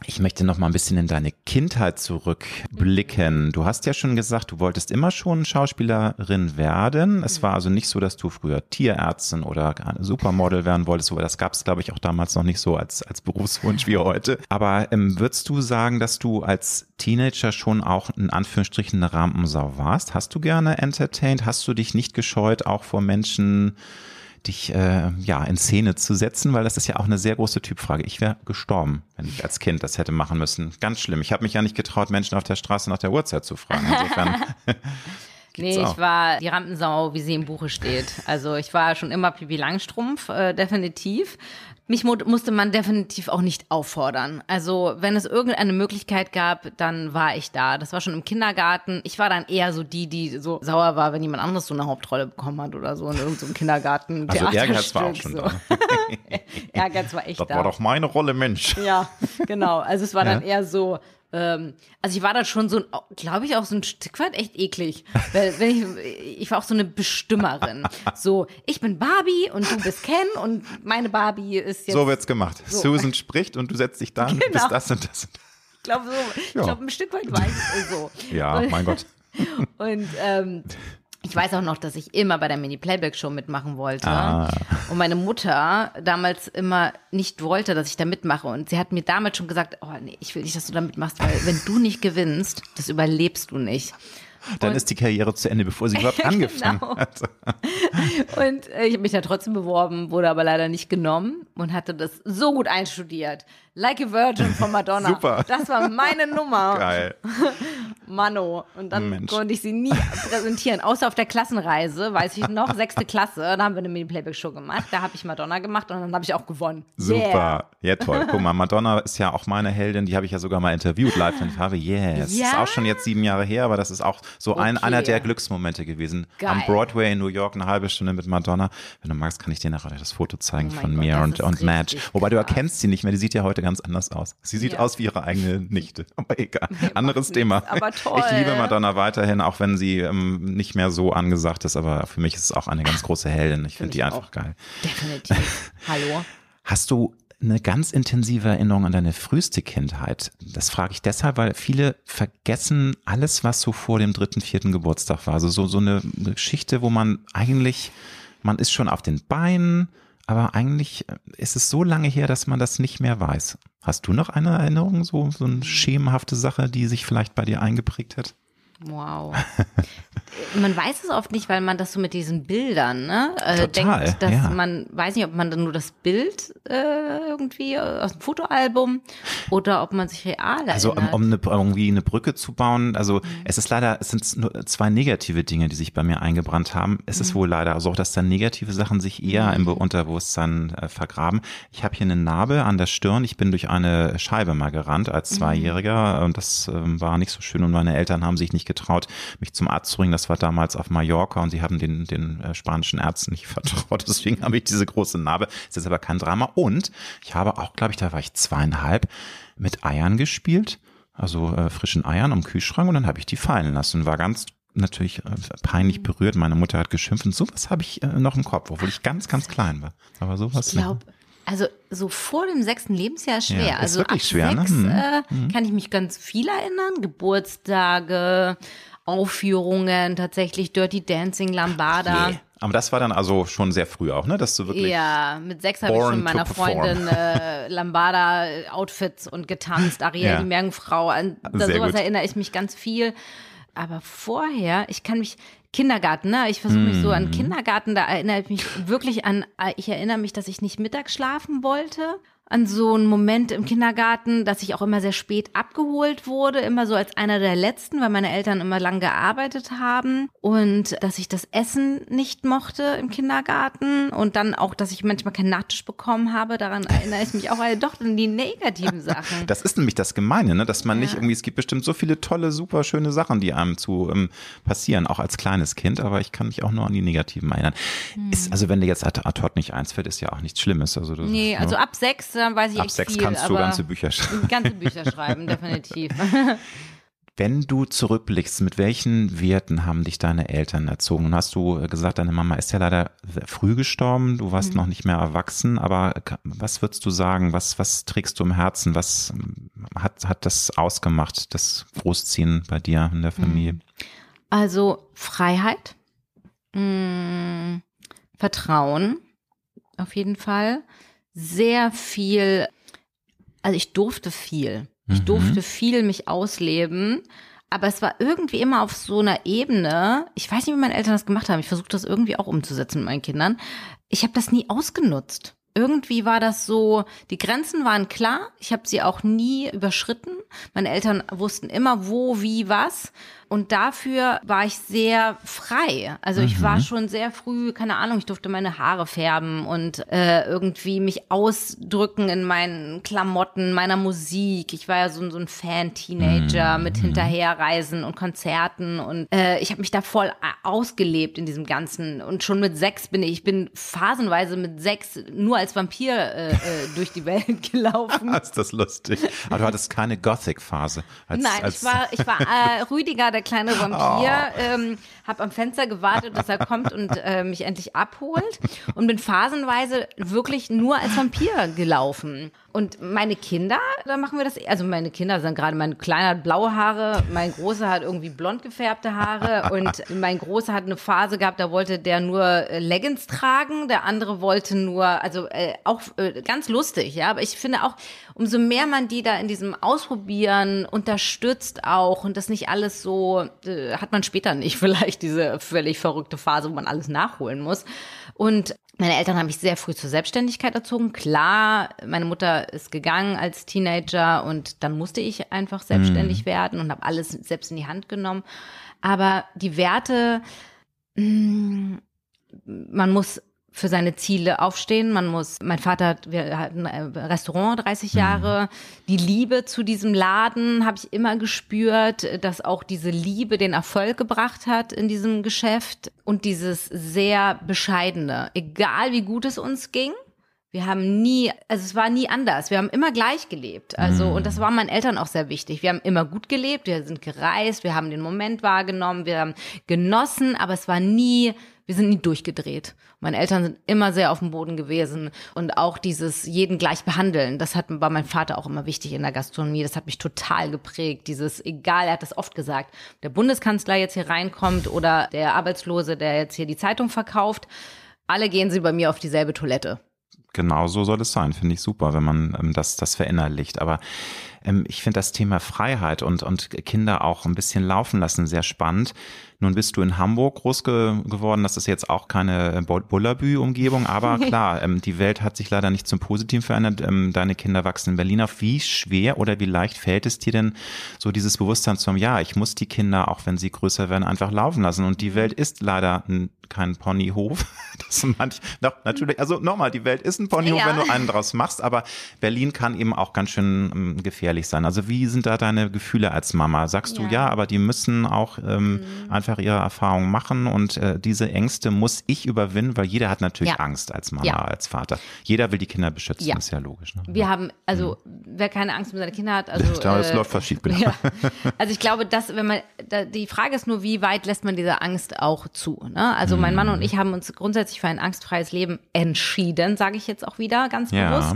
Speaker 1: Ich möchte noch mal ein bisschen in deine Kindheit zurückblicken. Du hast ja schon gesagt, du wolltest immer schon Schauspielerin werden. Es war also nicht so, dass du früher Tierärztin oder Supermodel werden wolltest, aber das gab es, glaube ich, auch damals noch nicht so als, als Berufswunsch wie heute. Aber ähm, würdest du sagen, dass du als Teenager schon auch in Anführungsstrichen eine Rampensau warst? Hast du gerne entertained? Hast du dich nicht gescheut, auch vor Menschen dich äh, ja in Szene zu setzen, weil das ist ja auch eine sehr große Typfrage. Ich wäre gestorben, wenn ich als Kind das hätte machen müssen. Ganz schlimm. Ich habe mich ja nicht getraut, Menschen auf der Straße nach der Uhrzeit zu fragen. Insofern.
Speaker 2: nee, ich war die Rampensau, wie sie im Buche steht. Also ich war schon immer Pipi Langstrumpf, äh, definitiv. Mich musste man definitiv auch nicht auffordern. Also, wenn es irgendeine Möglichkeit gab, dann war ich da. Das war schon im Kindergarten. Ich war dann eher so die, die so sauer war, wenn jemand anderes so eine Hauptrolle bekommen hat oder so in irgendeinem Kindergarten.
Speaker 1: Also Ehrgeiz war auch schon so. da.
Speaker 2: Ehrgeiz war echt
Speaker 1: das
Speaker 2: da.
Speaker 1: Das war doch meine Rolle, Mensch.
Speaker 2: Ja, genau. Also es war ja. dann eher so, ähm, also ich war da schon so, glaube ich, auch so ein Stück weit echt eklig. Weil, wenn ich, ich war auch so eine Bestimmerin. So, ich bin Barbie und du bist Ken und meine Barbie ist jetzt.
Speaker 1: So wird's gemacht. So. Susan spricht und du setzt dich da genau. und bist das und das.
Speaker 2: Ich glaube so, ich glaube ein Stück weit war ich so.
Speaker 1: Ja, mein Gott.
Speaker 2: Und ähm, ich weiß auch noch, dass ich immer bei der Mini-Playback-Show mitmachen wollte. Ah. Und meine Mutter damals immer nicht wollte, dass ich da mitmache. Und sie hat mir damals schon gesagt, oh nee, ich will nicht, dass du da mitmachst, weil wenn du nicht gewinnst, das überlebst du nicht.
Speaker 1: Dann und, ist die Karriere zu Ende, bevor sie überhaupt angefangen genau. hat.
Speaker 2: und äh, ich habe mich da trotzdem beworben, wurde aber leider nicht genommen und hatte das so gut einstudiert. Like a Virgin von Madonna.
Speaker 1: Super.
Speaker 2: Das war meine Nummer.
Speaker 1: Geil.
Speaker 2: Mano. Und dann Mensch. konnte ich sie nie präsentieren, außer auf der Klassenreise, weiß ich noch, sechste Klasse. Da haben wir eine Mini-Playback-Show gemacht. Da habe ich Madonna gemacht und dann habe ich auch gewonnen.
Speaker 1: Super. Yeah. Ja, toll. Guck mal, Madonna ist ja auch meine Heldin. Die habe ich ja sogar mal interviewt live in Farbe. Yes. Ja? Ist auch schon jetzt sieben Jahre her, aber das ist auch so okay. ein, einer der Glücksmomente gewesen. Geil. Am Broadway in New York eine halbe Stunde mit Madonna. Wenn du magst, kann ich dir nachher das Foto zeigen oh von Gott, mir und, und Madge. Wobei du erkennst sie nicht mehr. Die sieht ja heute ganz anders aus. Sie sieht ja. aus wie ihre eigene Nichte. Aber egal. Anderes Thema.
Speaker 2: Aber toll.
Speaker 1: Ich liebe Madonna weiterhin, auch wenn sie ähm, nicht mehr so angesagt ist. Aber für mich ist es auch eine ganz große Heldin. Ich finde find die einfach auch. geil.
Speaker 2: Definitiv. Hallo.
Speaker 1: Hast du eine ganz intensive Erinnerung an deine früheste Kindheit? Das frage ich deshalb, weil viele vergessen alles, was so vor dem dritten, vierten Geburtstag war. Also so, so eine Geschichte, wo man eigentlich, man ist schon auf den Beinen, aber eigentlich äh, ist es so lange her, dass man das nicht mehr weiß. Hast du noch eine Erinnerung, so, so eine schemenhafte Sache, die sich vielleicht bei dir eingeprägt hat?
Speaker 2: Wow. man weiß es oft nicht, weil man das so mit diesen Bildern ne,
Speaker 1: äh, Total,
Speaker 2: denkt, dass
Speaker 1: ja.
Speaker 2: man weiß nicht, ob man dann nur das Bild äh, irgendwie aus dem Fotoalbum oder ob man sich real
Speaker 1: also, um, um eine, irgendwie eine Brücke zu bauen, also mhm. es ist leider, es sind nur zwei negative Dinge, die sich bei mir eingebrannt haben. Es mhm. ist wohl leider so, dass dann negative Sachen sich eher mhm. im Unterbewusstsein äh, vergraben. Ich habe hier eine Narbe an der Stirn. Ich bin durch eine Scheibe mal gerannt als mhm. Zweijähriger und das äh, war nicht so schön und meine Eltern haben sich nicht getraut, mich zum Arzt zu bringen. Das war damals auf Mallorca und sie haben den, den äh, spanischen Ärzten nicht vertraut. Deswegen habe ich diese große Narbe. Ist jetzt aber kein Drama. Und ich habe auch, glaube ich, da war ich zweieinhalb, mit Eiern gespielt. Also äh, frischen Eiern am Kühlschrank und dann habe ich die fallen lassen. War ganz natürlich äh, peinlich berührt. Meine Mutter hat geschimpft und sowas habe ich äh, noch im Kopf, obwohl ich ganz, ganz klein war. Aber sowas.
Speaker 2: Ich glaube, also so vor dem sechsten Lebensjahr ist schwer.
Speaker 1: Ja, ist
Speaker 2: also
Speaker 1: wirklich schwer,
Speaker 2: sechs
Speaker 1: ne?
Speaker 2: äh, kann ich mich ganz viel erinnern. Geburtstage, Aufführungen, tatsächlich Dirty Dancing, Lambada.
Speaker 1: Yeah. Aber das war dann also schon sehr früh auch, ne? Dass du wirklich.
Speaker 2: Ja, mit sechs habe ich schon meiner Freundin äh, Lambada-Outfits und getanzt, Ariel,
Speaker 1: Ja.
Speaker 2: die Meerjungfrau. An sowas
Speaker 1: gut.
Speaker 2: erinnere ich mich ganz viel. Aber vorher, ich kann mich, Kindergarten, ne? Ich versuche mich so
Speaker 1: Mhm.
Speaker 2: an Kindergarten, da erinnere ich mich wirklich an, ich erinnere mich, dass ich nicht mittags schlafen wollte. An so einen Moment im Kindergarten, dass ich auch immer sehr spät abgeholt wurde, immer so als einer der letzten, weil meine Eltern immer lang gearbeitet haben und dass ich das Essen nicht mochte im Kindergarten und dann auch, dass ich manchmal keinen Nachtisch bekommen habe. Daran erinnere ich mich auch, weil doch an die negativen Sachen.
Speaker 1: Das ist nämlich das Gemeine, ne? dass man nicht
Speaker 2: Ja.
Speaker 1: irgendwie, es gibt bestimmt so viele tolle, super schöne Sachen, die einem zu ähm, passieren, auch als kleines Kind, aber ich kann mich auch nur an die negativen erinnern.
Speaker 2: Hm.
Speaker 1: Ist, also wenn dir jetzt ad hoc nicht einfällt, ist ja auch nichts Schlimmes. Also du,
Speaker 2: Nee, also ab sechs, dann weiß ich
Speaker 1: ab sechs
Speaker 2: viel,
Speaker 1: kannst du ganze Bücher schreiben.
Speaker 2: ganze Bücher schreiben, definitiv.
Speaker 1: Wenn du zurückblickst, mit welchen Werten haben dich deine Eltern erzogen? Und hast du gesagt, deine Mama ist ja leider früh gestorben, du
Speaker 2: Mhm.
Speaker 1: warst noch nicht mehr erwachsen, aber was würdest du sagen, was, was trägst du im Herzen? Was hat, hat das ausgemacht, das Großziehen bei dir in der Familie?
Speaker 2: Also Freiheit, mh, Vertrauen, auf jeden Fall. Sehr viel, also ich durfte viel. Ich
Speaker 1: Mhm.
Speaker 2: durfte viel mich ausleben. Aber es war irgendwie immer auf so einer Ebene, ich weiß nicht, wie meine Eltern das gemacht haben, ich versuche das irgendwie auch umzusetzen mit meinen Kindern. Ich habe das nie ausgenutzt. Irgendwie war das so, die Grenzen waren klar, ich habe sie auch nie überschritten. Meine Eltern wussten immer, wo, wie, was. Und dafür war ich sehr frei. Also ich war schon sehr früh, keine Ahnung, ich durfte meine Haare färben und äh, irgendwie mich ausdrücken in meinen Klamotten, meiner Musik. Ich war ja so, ein- so ein Fan-Teenager mit Hinterherreisen und Konzerten und äh, ich habe mich da voll a- ausgelebt in diesem Ganzen. Und schon mit sechs bin ich, ich bin phasenweise mit sechs nur als Vampir äh, äh, durch die Welt gelaufen.
Speaker 1: Ist das lustig. Aber du hattest keine Gothic-Phase.
Speaker 2: Nein,
Speaker 1: als,
Speaker 2: ich war, ich war äh, Rüdiger, der kleine Vampir, ähm, habe am Fenster gewartet, dass er kommt und äh, mich endlich abholt und bin phasenweise wirklich nur als Vampir gelaufen. Und meine Kinder, da machen wir das, also meine Kinder sind gerade, mein Kleiner hat blaue Haare, mein Großer hat irgendwie blond gefärbte Haare und mein Großer hat eine Phase gehabt, da wollte der nur äh, Leggings tragen, der andere wollte nur, also äh, auch äh, ganz lustig, ja, aber ich finde auch, umso mehr man die da in diesem Ausprobieren unterstützt auch und das nicht alles so, äh, hat man später nicht vielleicht diese völlig verrückte Phase, wo man alles nachholen muss. Und meine Eltern haben mich sehr früh zur Selbstständigkeit erzogen. Klar, meine Mutter ist gegangen als Teenager und dann musste ich einfach selbstständig werden und habe alles selbst in die Hand genommen. Aber die Werte, mh, man muss für seine Ziele aufstehen. Man muss, mein Vater hat, wir hatten ein Restaurant 30 Jahre. Die Liebe zu diesem Laden habe ich immer gespürt, dass auch diese Liebe den Erfolg gebracht hat in diesem Geschäft und dieses sehr bescheidene, egal wie gut es uns ging. Wir haben nie, also es war nie anders. Wir haben immer gleich gelebt. Also, und das war meinen Eltern auch sehr wichtig. Wir haben immer gut gelebt, wir sind gereist, wir haben den Moment wahrgenommen, wir haben genossen, aber es war nie, wir sind nie durchgedreht. Meine Eltern sind immer sehr auf dem Boden gewesen und auch dieses jeden gleich behandeln, das hat, war mein Vater auch immer wichtig in der Gastronomie. Das hat mich total geprägt. Dieses, egal, er hat das oft gesagt, der Bundeskanzler jetzt hier reinkommt oder der Arbeitslose, der jetzt hier die Zeitung verkauft, alle gehen sie bei mir auf dieselbe Toilette.
Speaker 1: Genau so soll es sein, finde ich super, wenn man ähm, das, das verinnerlicht. Aber ähm, ich finde das Thema Freiheit und, und Kinder auch ein bisschen laufen lassen sehr spannend. Nun bist du in Hamburg groß ge geworden. Das ist jetzt auch keine Bullabü-Umgebung, aber klar, ähm, die Welt hat sich leider nicht zum Positiven verändert. Ähm, deine Kinder wachsen in Berlin auf. Wie schwer oder wie leicht fällt es dir denn, so dieses Bewusstsein zu haben, ja, ich muss die Kinder, auch wenn sie größer werden, einfach laufen lassen. Und die Welt ist leider ein, kein Ponyhof. Das manch, doch, natürlich, also nochmal, die Welt ist ein Ponyhof, ja. wenn du einen draus machst, aber Berlin kann eben auch ganz schön ähm, gefährlich sein. Also wie sind da deine Gefühle als Mama? Sagst ja. du ja, aber die müssen auch ähm, mhm. einfach ihre Erfahrungen machen und äh, diese Ängste muss ich überwinden, weil jeder hat natürlich ja. Angst als Mama, als Vater. Jeder will die Kinder beschützen, ist ja logisch. Ne?
Speaker 2: Wir haben, also mhm. wer keine Angst um seine Kinder hat, also.
Speaker 1: Ich glaube, es äh, läuft verschieden. Ja.
Speaker 2: Also ich glaube, dass, wenn man, da, die Frage ist nur, wie weit lässt man diese Angst auch zu? Ne? Also mein Mann und ich haben uns grundsätzlich für ein angstfreies Leben entschieden, sage ich jetzt auch wieder ganz ja. bewusst.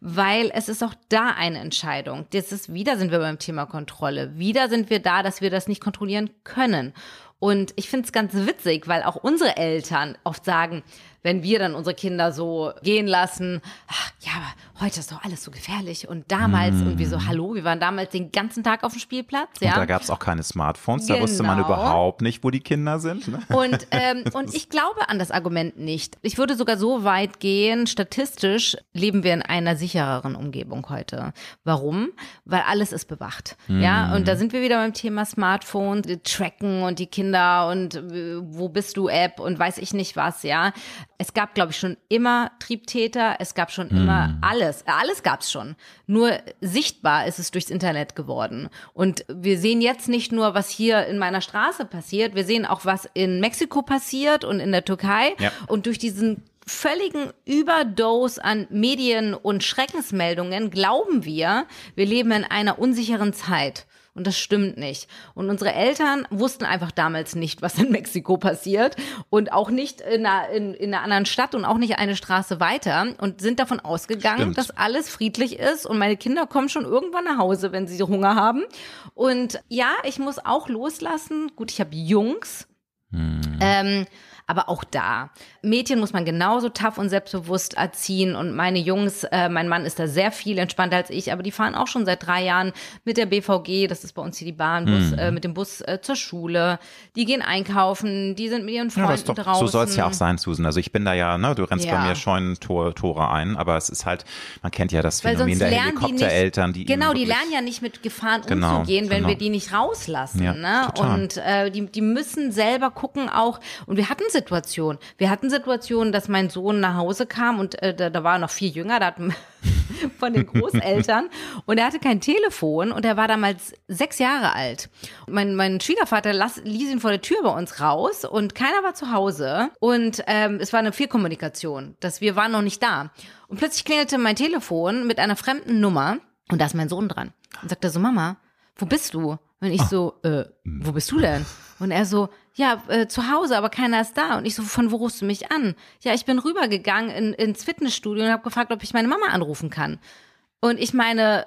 Speaker 2: Weil es ist auch da eine Entscheidung. Das ist wieder sind wir beim Thema Kontrolle. Wieder sind wir da, dass wir das nicht kontrollieren können. Und ich finde es ganz witzig, weil auch unsere Eltern oft sagen, wenn wir dann unsere Kinder so gehen lassen, ach, ja, aber heute ist doch alles so gefährlich und damals mm. und wir so, mm. hallo, wir waren damals den ganzen Tag auf dem Spielplatz. Ja?
Speaker 1: Und da gab es auch keine Smartphones, da genau. wusste man genau. überhaupt nicht, wo die Kinder sind. Ne?
Speaker 2: Und, ähm, und ich glaube an das Argument nicht. Ich würde sogar so weit gehen, statistisch leben wir in einer sichereren Umgebung heute. Warum? Weil alles ist bewacht. Mm. Ja, und da sind wir wieder beim Thema Smartphone, tracken und die Kinder und äh, wo bist du App und weiß ich nicht was, ja es gab, glaube ich, schon immer Triebtäter, es gab schon immer mm. alles. Alles gab es schon. Nur sichtbar ist es durchs Internet geworden. Und wir sehen jetzt nicht nur, was hier in meiner Straße passiert, wir sehen auch, was in Mexiko passiert und in der Türkei. Ja. Und durch diesen völligen Überdose an Medien und Schreckensmeldungen glauben wir, wir leben in einer unsicheren Zeit. Und das stimmt nicht. Und unsere Eltern wussten einfach damals nicht, was in Mexiko passiert und auch nicht in einer, in, in einer anderen Stadt und auch nicht eine Straße weiter und sind davon ausgegangen, stimmt. dass alles friedlich ist und meine Kinder kommen schon irgendwann nach Hause, wenn sie Hunger haben. Und ja, ich muss auch loslassen. Gut, ich habe Jungs. Hm. Ähm, aber auch da, Mädchen muss man genauso tough und selbstbewusst erziehen. Und meine Jungs, äh, mein Mann ist da sehr viel entspannter als ich, aber die fahren auch schon seit drei Jahren mit der BVG, das ist bei uns hier die Bahnbus, mhm. äh, mit dem Bus äh, zur Schule. Die gehen einkaufen, die sind mit ihren Freunden ja, doch, draußen.
Speaker 1: So soll es ja auch sein, Susan. Also ich bin da ja, ne, du rennst ja. bei mir schon Tor, Tore ein, aber es ist halt, man kennt ja das Phänomen der Helikoptereltern, die,
Speaker 2: die Genau, die lernen ja nicht mit Gefahren genau, umzugehen, wenn genau. wir die nicht rauslassen. Ja, ne? Und äh, die, die müssen selber gucken auch, und wir hatten Situationen. Wir hatten Situationen, dass mein Sohn nach Hause kam und äh, da, da war er noch viel jünger, da hatten von den Großeltern und er hatte kein Telefon und er war damals sechs Jahre alt. Mein, mein Schwiegervater las, ließ ihn vor der Tür bei uns raus und keiner war zu Hause und ähm, es war eine Fehlkommunikation, dass wir waren noch nicht da. Und plötzlich klingelte mein Telefon mit einer fremden Nummer und da ist mein Sohn dran und sagte so, Mama, wo bist du? Und ich so, äh, wo bist du denn? Und er so, ja, äh, zu Hause, aber keiner ist da. Und ich so, von wo rufst du mich an? Ja, ich bin rübergegangen in, ins Fitnessstudio und habe gefragt, ob ich meine Mama anrufen kann. Und ich meine,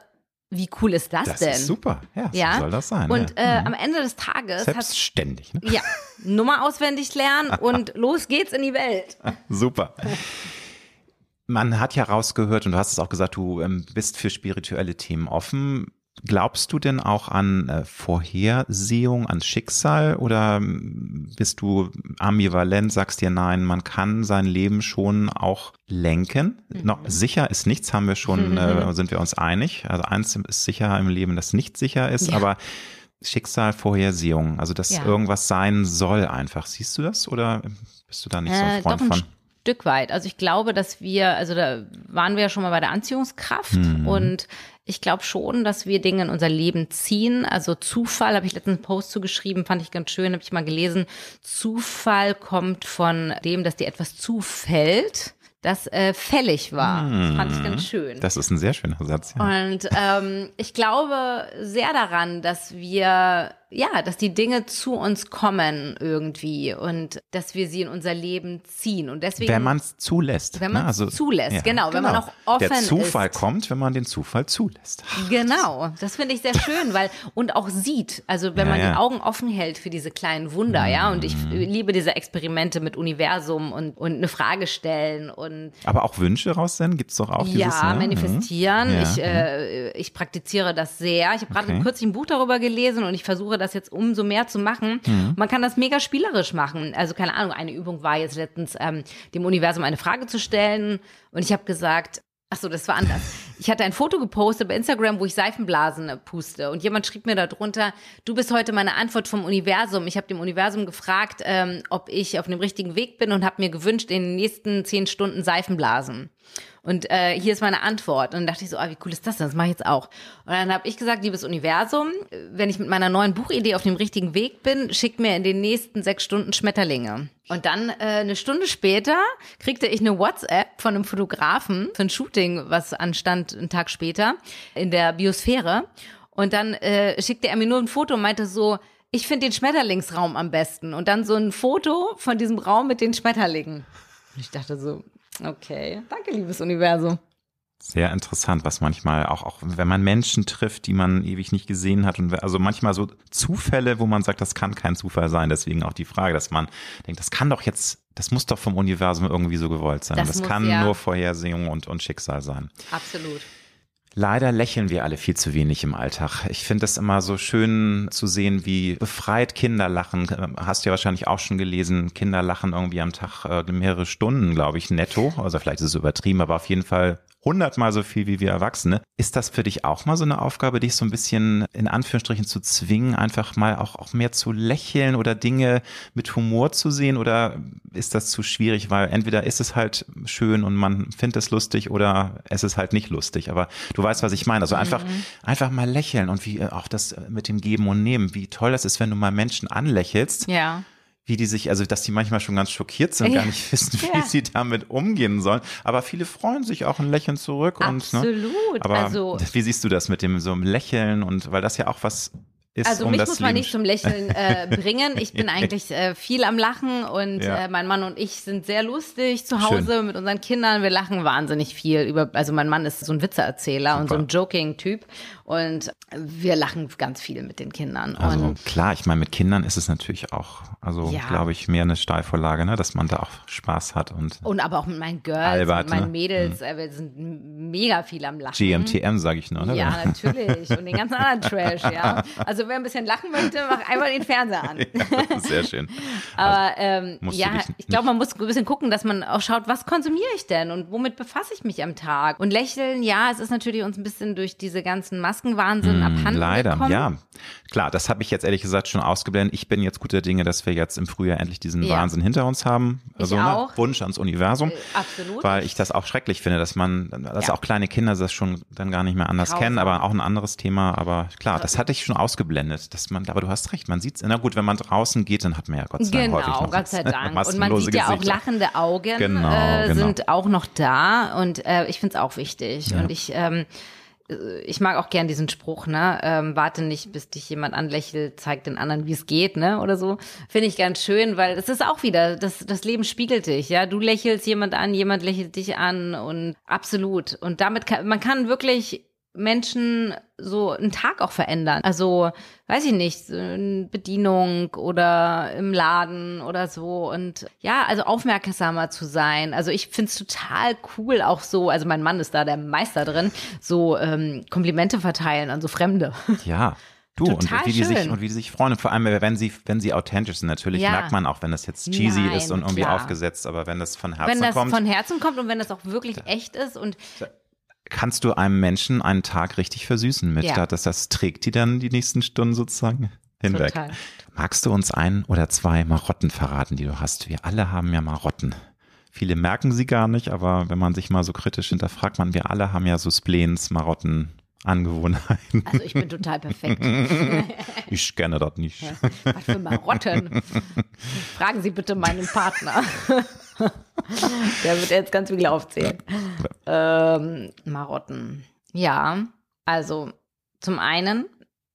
Speaker 2: wie cool ist das,
Speaker 1: das
Speaker 2: denn?
Speaker 1: Das ist super. Ja, ja, so soll das sein.
Speaker 2: Und ja. äh, mhm. am Ende des Tages.
Speaker 1: Selbstständig,
Speaker 2: ne? Ja, Nummer auswendig lernen und los geht's in die Welt.
Speaker 1: super. Man hat ja rausgehört, und du hast es auch gesagt, du ähm, bist für spirituelle Themen offen. Glaubst du denn auch an äh, Vorhersehung, an Schicksal oder ähm, bist du ambivalent, sagst dir nein, man kann sein Leben schon auch lenken? Mhm. Noch sicher ist nichts, haben wir schon, äh, sind wir uns einig. Also eins ist sicher im Leben, das nicht sicher ist, ja. aber Schicksal, Vorhersehung, also dass ja. irgendwas sein soll einfach. Siehst du das oder bist du da nicht so ein äh, Freund
Speaker 2: äh,
Speaker 1: von?
Speaker 2: Stück weit. Also ich glaube, dass wir, also da waren wir ja schon mal bei der Anziehungskraft mhm. und ich glaube schon, dass wir Dinge in unser Leben ziehen. Also Zufall, habe ich letztens einen Post zugeschrieben, fand ich ganz schön, habe ich mal gelesen. Zufall kommt von dem, dass dir etwas zufällt das äh, fällig war. Hm. Das fand ich ganz schön.
Speaker 1: Das ist ein sehr schöner Satz.
Speaker 2: Ja. Und ähm, ich glaube sehr daran, dass wir ja, dass die Dinge zu uns kommen irgendwie und dass wir sie in unser Leben ziehen. Und deswegen.
Speaker 1: Wenn man es zulässt.
Speaker 2: Wenn man es
Speaker 1: ne? also,
Speaker 2: zulässt, ja, genau, Wenn man genau. auch offen
Speaker 1: Der Zufall
Speaker 2: ist.
Speaker 1: kommt, wenn man den Zufall zulässt.
Speaker 2: Ach, genau, das finde ich sehr schön, weil und auch sieht, also wenn ja, man ja. die Augen offen hält für diese kleinen Wunder, mhm. ja. Und ich mhm. liebe diese Experimente mit Universum und, und eine Frage stellen und.
Speaker 1: Aber auch Wünsche raussenden, gibt es doch auch dieses,
Speaker 2: Ja, ne? manifestieren. Mhm. Ich, äh, ich praktiziere das sehr. Ich habe gerade okay. kürzlich ein Buch darüber gelesen und ich versuche das jetzt umso mehr zu machen. Mhm. Man kann das mega spielerisch machen. Also keine Ahnung, eine Übung war jetzt letztens, ähm, dem Universum eine Frage zu stellen und ich habe gesagt, Ach so, das war anders. Ich hatte ein Foto gepostet bei Instagram, wo ich Seifenblasen puste. Und jemand schrieb mir darunter, du bist heute meine Antwort vom Universum. Ich habe dem Universum gefragt, ähm, ob ich auf dem richtigen Weg bin und habe mir gewünscht, in den nächsten zehn Stunden Seifenblasen. Und äh, hier ist meine Antwort. Und dann dachte ich so, ah, wie cool ist das denn? Das mache ich jetzt auch. Und dann habe ich gesagt, liebes Universum, wenn ich mit meiner neuen Buchidee auf dem richtigen Weg bin, schick mir in den nächsten sechs Stunden Schmetterlinge. Und dann äh, eine Stunde später kriegte ich eine WhatsApp von einem Fotografen für ein Shooting, was anstand einen Tag später in der Biosphäre. Und dann äh, schickte er mir nur ein Foto und meinte so, ich finde den Schmetterlingsraum am besten. Und dann so ein Foto von diesem Raum mit den Schmetterlingen. Ich dachte so, Okay, danke, liebes Universum.
Speaker 1: Sehr interessant, was manchmal auch, auch wenn man Menschen trifft, die man ewig nicht gesehen hat und also manchmal so Zufälle, wo man sagt, das kann kein Zufall sein. Deswegen auch die Frage, dass man denkt, das kann doch jetzt, das muss doch vom Universum irgendwie so gewollt sein. Das, das muss, kann ja. nur Vorhersehung und, und Schicksal sein.
Speaker 2: Absolut.
Speaker 1: Leider lächeln wir alle viel zu wenig im Alltag. Ich finde es immer so schön zu sehen, wie befreit Kinder lachen. Hast du ja wahrscheinlich auch schon gelesen, Kinder lachen irgendwie am Tag äh, mehrere Stunden, glaube ich, netto. Also vielleicht ist es übertrieben, aber auf jeden Fall hundertmal so viel wie wir Erwachsene. Ist das für dich auch mal so eine Aufgabe, dich so ein bisschen in Anführungsstrichen zu zwingen, einfach mal auch, auch mehr zu lächeln oder Dinge mit Humor zu sehen? Oder ist das zu schwierig, weil entweder ist es halt schön und man findet es lustig oder es ist halt nicht lustig. Aber du weißt, was ich meine. Also einfach, mhm. einfach mal lächeln und wie auch das mit dem Geben und Nehmen, wie toll das ist, wenn du mal Menschen anlächelst.
Speaker 2: Ja
Speaker 1: wie die sich, also dass die manchmal schon ganz schockiert sind ja. gar nicht wissen, wie ja. sie damit umgehen sollen. Aber viele freuen sich auch ein Lächeln zurück.
Speaker 2: Absolut.
Speaker 1: Und, ne? Aber also, wie siehst du das mit dem so einem Lächeln und weil das ja auch was ist,
Speaker 2: also
Speaker 1: um
Speaker 2: mich muss man nicht zum Lächeln äh, bringen. Ich bin eigentlich äh, viel am Lachen und ja. äh, mein Mann und ich sind sehr lustig zu Hause Schön. mit unseren Kindern. Wir lachen wahnsinnig viel über. Also mein Mann ist so ein Witzeerzähler Super. und so ein Joking-Typ und wir lachen ganz viel mit den Kindern.
Speaker 1: Also
Speaker 2: und
Speaker 1: klar, ich meine mit Kindern ist es natürlich auch, also ja. glaube ich mehr eine Steilvorlage, ne, dass man da auch Spaß hat und
Speaker 2: und aber auch mit meinen Girls, Albert, mit meinen ne? Mädels, mhm. wir sind mega viel am Lachen.
Speaker 1: GMTM sage ich nur, ne?
Speaker 2: Ja, natürlich und den ganzen anderen Trash, ja. Also also wer ein bisschen lachen möchte, mach einmal den Fernseher an.
Speaker 1: Ja, sehr schön.
Speaker 2: Aber ähm, ja, ich glaube, man muss ein bisschen gucken, dass man auch schaut, was konsumiere ich denn und womit befasse ich mich am Tag? Und lächeln, ja, es ist natürlich uns ein bisschen durch diese ganzen Maskenwahnsinn mm, abhanden
Speaker 1: Leider,
Speaker 2: gekommen.
Speaker 1: ja. Klar, das habe ich jetzt ehrlich gesagt schon ausgeblendet. Ich bin jetzt guter Dinge, dass wir jetzt im Frühjahr endlich diesen ja. Wahnsinn hinter uns haben. Also ne, Wunsch ans Universum. Äh,
Speaker 2: absolut.
Speaker 1: Weil ich das auch schrecklich finde, dass man, dass ja. auch kleine Kinder das schon dann gar nicht mehr anders Grausam. kennen, aber auch ein anderes Thema. Aber klar, das hatte ich schon ausgeblendet, dass man aber du hast recht, man sieht es. Na gut, wenn man draußen geht, dann hat man ja Gott sei Dank
Speaker 2: genau,
Speaker 1: häufig noch
Speaker 2: Gott sei Dank. Und man sieht ja auch lachende Augen genau, äh, genau. sind auch noch da und äh, ich finde es auch wichtig. Ja. Und ich ähm, äh, ich mag auch gern diesen Spruch, ne? Ähm, warte nicht, bis dich jemand anlächelt, zeig den anderen, wie es geht, ne? Oder so. Finde ich ganz schön, weil es ist auch wieder, das, das Leben spiegelt dich, ja. Du lächelst jemand an, jemand lächelt dich an und absolut. Und damit kann, man kann wirklich Menschen so einen Tag auch verändern. Also, weiß ich nicht, eine Bedienung oder im Laden oder so. Und ja, also aufmerksamer zu sein. Also ich find's total cool, auch so, also mein Mann ist da der Meister drin, so ähm, Komplimente verteilen an so Fremde.
Speaker 1: Ja. Du, Total und wie die sich und wie die sich freuen. Und vor allem, wenn sie, wenn sie authentisch sind, natürlich ja. merkt man auch, wenn das jetzt cheesy Nein, ist und irgendwie klar. aufgesetzt, aber wenn das von Herzen kommt.
Speaker 2: Wenn das
Speaker 1: kommt,
Speaker 2: von Herzen kommt und wenn das auch wirklich echt ist und
Speaker 1: kannst du einem Menschen einen Tag richtig versüßen mit. Ja. Das, das trägt die dann die nächsten Stunden sozusagen hinweg. Total. Magst du uns ein oder zwei Marotten verraten, die du hast? Wir alle haben ja Marotten. Viele merken sie gar nicht, aber wenn man sich mal so kritisch hinterfragt, man, wir alle haben ja so Spleens, Marotten, Angewohnheiten.
Speaker 2: Also ich bin total perfekt.
Speaker 1: ich kenne das nicht.
Speaker 2: Ja, was für Marotten? Fragen Sie bitte meinen Partner. Der wird jetzt ganz viele aufzählen. Ähm, Marotten. Ja, also zum einen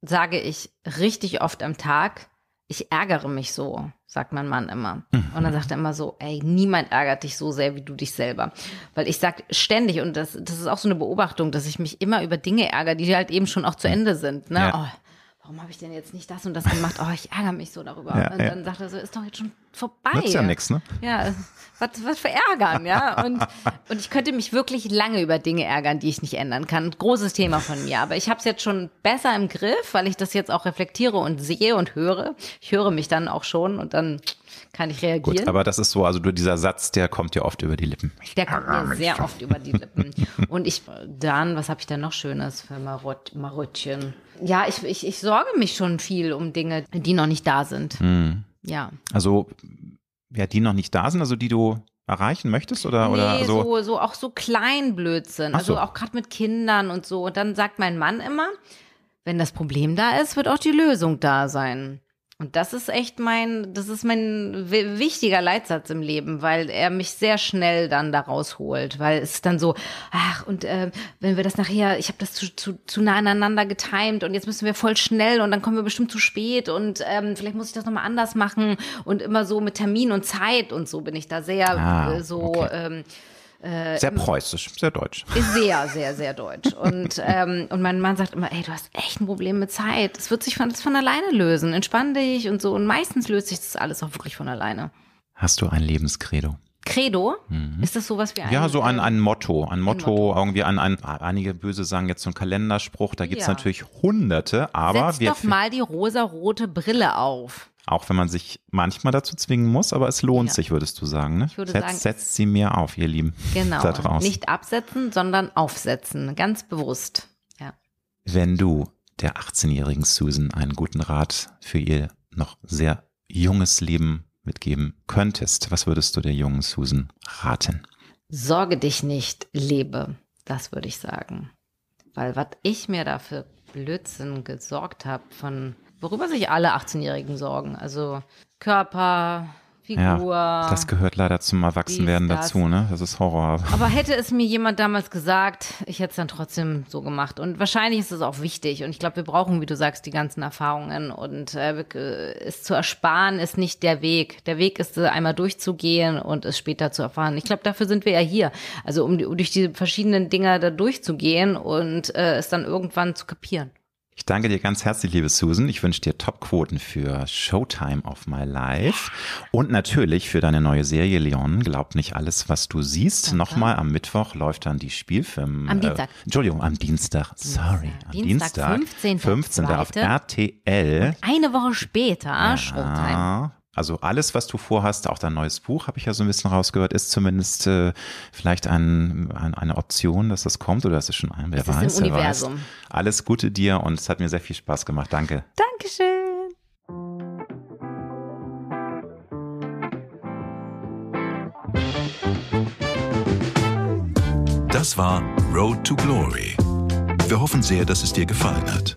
Speaker 2: sage ich richtig oft am Tag, ich ärgere mich so, sagt mein Mann immer. Und dann sagt er immer so, ey, niemand ärgert dich so sehr wie du dich selber. Weil ich sag ständig, und das, das ist auch so eine Beobachtung, dass ich mich immer über Dinge ärgere, die halt eben schon auch zu Ende sind. Ne?
Speaker 1: Ja.
Speaker 2: Oh, warum habe ich denn jetzt nicht das und das gemacht? Oh, ich ärgere mich so darüber.
Speaker 1: Ja,
Speaker 2: und
Speaker 1: ja.
Speaker 2: dann sagt er so, ist doch jetzt schon vorbei.
Speaker 1: Nützt ja nichts, ne?
Speaker 2: Ja, was, was für ärgern, ja. Und, und ich könnte mich wirklich lange über Dinge ärgern, die ich nicht ändern kann. Großes Thema von mir. Aber ich habe es jetzt schon besser im Griff, weil ich das jetzt auch reflektiere und sehe und höre. Ich höre mich dann auch schon und dann kann ich reagieren.
Speaker 1: Gut, aber das ist so, also du, dieser Satz, der kommt dir oft über die Lippen.
Speaker 2: Der kommt mir sehr oft über die Lippen. Und ich, dann, was habe ich denn noch Schönes für Marott, Marottchen? Ja, ich, ich, ich sorge mich schon viel um Dinge, die noch nicht da sind.
Speaker 1: Hm.
Speaker 2: Ja.
Speaker 1: Also, ja, die noch nicht da sind, also die du erreichen möchtest oder,
Speaker 2: nee,
Speaker 1: oder so?
Speaker 2: so, so auch so Kleinblödsinn. Also
Speaker 1: so.
Speaker 2: auch gerade mit Kindern und so. Und dann sagt mein Mann immer, wenn das Problem da ist, wird auch die Lösung da sein. Und das ist echt mein, das ist mein wi- wichtiger Leitsatz im Leben, weil er mich sehr schnell dann da rausholt, weil es ist dann so, ach und äh, wenn wir das nachher, ich habe das zu, zu, zu nah aneinander getimt und jetzt müssen wir voll schnell und dann kommen wir bestimmt zu spät und ähm, vielleicht muss ich das nochmal anders machen und immer so mit Termin und Zeit und so bin ich da sehr
Speaker 1: Ah,
Speaker 2: äh, so
Speaker 1: okay.
Speaker 2: ähm,
Speaker 1: Sehr preußisch, sehr deutsch.
Speaker 2: sehr, sehr, sehr deutsch. Und, ähm, und mein Mann sagt immer, ey, du hast echt ein Problem mit Zeit. Es wird sich von, von alleine lösen. Entspann dich und so. Und meistens löst sich das alles auch wirklich von alleine.
Speaker 1: Hast du ein Lebenskredo?
Speaker 2: Credo? Ist das sowas wie ein?
Speaker 1: Mhm. Ja, so ein,
Speaker 2: äh,
Speaker 1: ein Motto, ein Motto,
Speaker 2: Motto.
Speaker 1: irgendwie ein, ein, einige böse sagen jetzt so ein Kalenderspruch, da gibt's
Speaker 2: Ja.
Speaker 1: natürlich hunderte, aber
Speaker 2: Setz
Speaker 1: wir,
Speaker 2: doch mal die rosarote Brille auf.
Speaker 1: Auch wenn man sich manchmal dazu zwingen muss, aber es lohnt
Speaker 2: Ja.
Speaker 1: sich, würdest du sagen, ne?
Speaker 2: Ich würde
Speaker 1: setzt,
Speaker 2: sagen-
Speaker 1: setzt sie mir auf, ihr Lieben.
Speaker 2: Genau.
Speaker 1: Da draußen.
Speaker 2: Nicht absetzen, sondern aufsetzen. Ganz bewusst. Ja.
Speaker 1: Wenn du der 18-jährigen Susan einen guten Rat für ihr noch sehr junges Leben mitgeben könntest, was würdest du der jungen Susan raten?
Speaker 2: Sorge dich nicht, lebe. Das würde ich sagen. Weil was ich mir da für Blödsinn gesorgt habe, von worüber sich alle 18-Jährigen sorgen. Also Körper, Figur.
Speaker 1: Ja, das gehört leider zum Erwachsenwerden dazu, ne? Das ist Horror.
Speaker 2: aber hätte es mir jemand damals gesagt, ich hätte es dann trotzdem so gemacht. Und wahrscheinlich ist es auch wichtig. Und ich glaube, wir brauchen, wie du sagst, die ganzen Erfahrungen. Und äh, es zu ersparen ist nicht der Weg. Der Weg ist, äh, einmal durchzugehen und es später zu erfahren. Ich glaube, dafür sind wir ja hier. Also um, um durch die verschiedenen Dinge da durchzugehen und äh, es dann irgendwann zu kapieren.
Speaker 1: Ich danke dir ganz herzlich, liebe Susan. Ich wünsche dir Topquoten für Showtime of My Life und natürlich für deine neue Serie Leon. Glaub nicht alles, was du siehst. Nochmal am Mittwoch läuft dann die Spielfilm.
Speaker 2: Am Dienstag.
Speaker 1: Äh, Entschuldigung, am Dienstag. Sorry, am
Speaker 2: Dienstag,
Speaker 1: Dienstag.
Speaker 2: 15.
Speaker 1: 15. auf. RTL.
Speaker 2: Eine Woche später, Showtime.
Speaker 1: Also alles, was du vorhast, auch dein neues Buch, habe ich ja so ein bisschen rausgehört, ist zumindest äh, vielleicht ein, ein, eine Option, dass das kommt oder ist es schon ein, wer
Speaker 2: Es ist im
Speaker 1: weiß, wer
Speaker 2: Universum.
Speaker 1: weiß. Alles Gute dir und es hat mir sehr viel Spaß gemacht. Danke.
Speaker 2: Dankeschön.
Speaker 3: Das war Road to Glory. Wir hoffen sehr, dass es dir gefallen hat.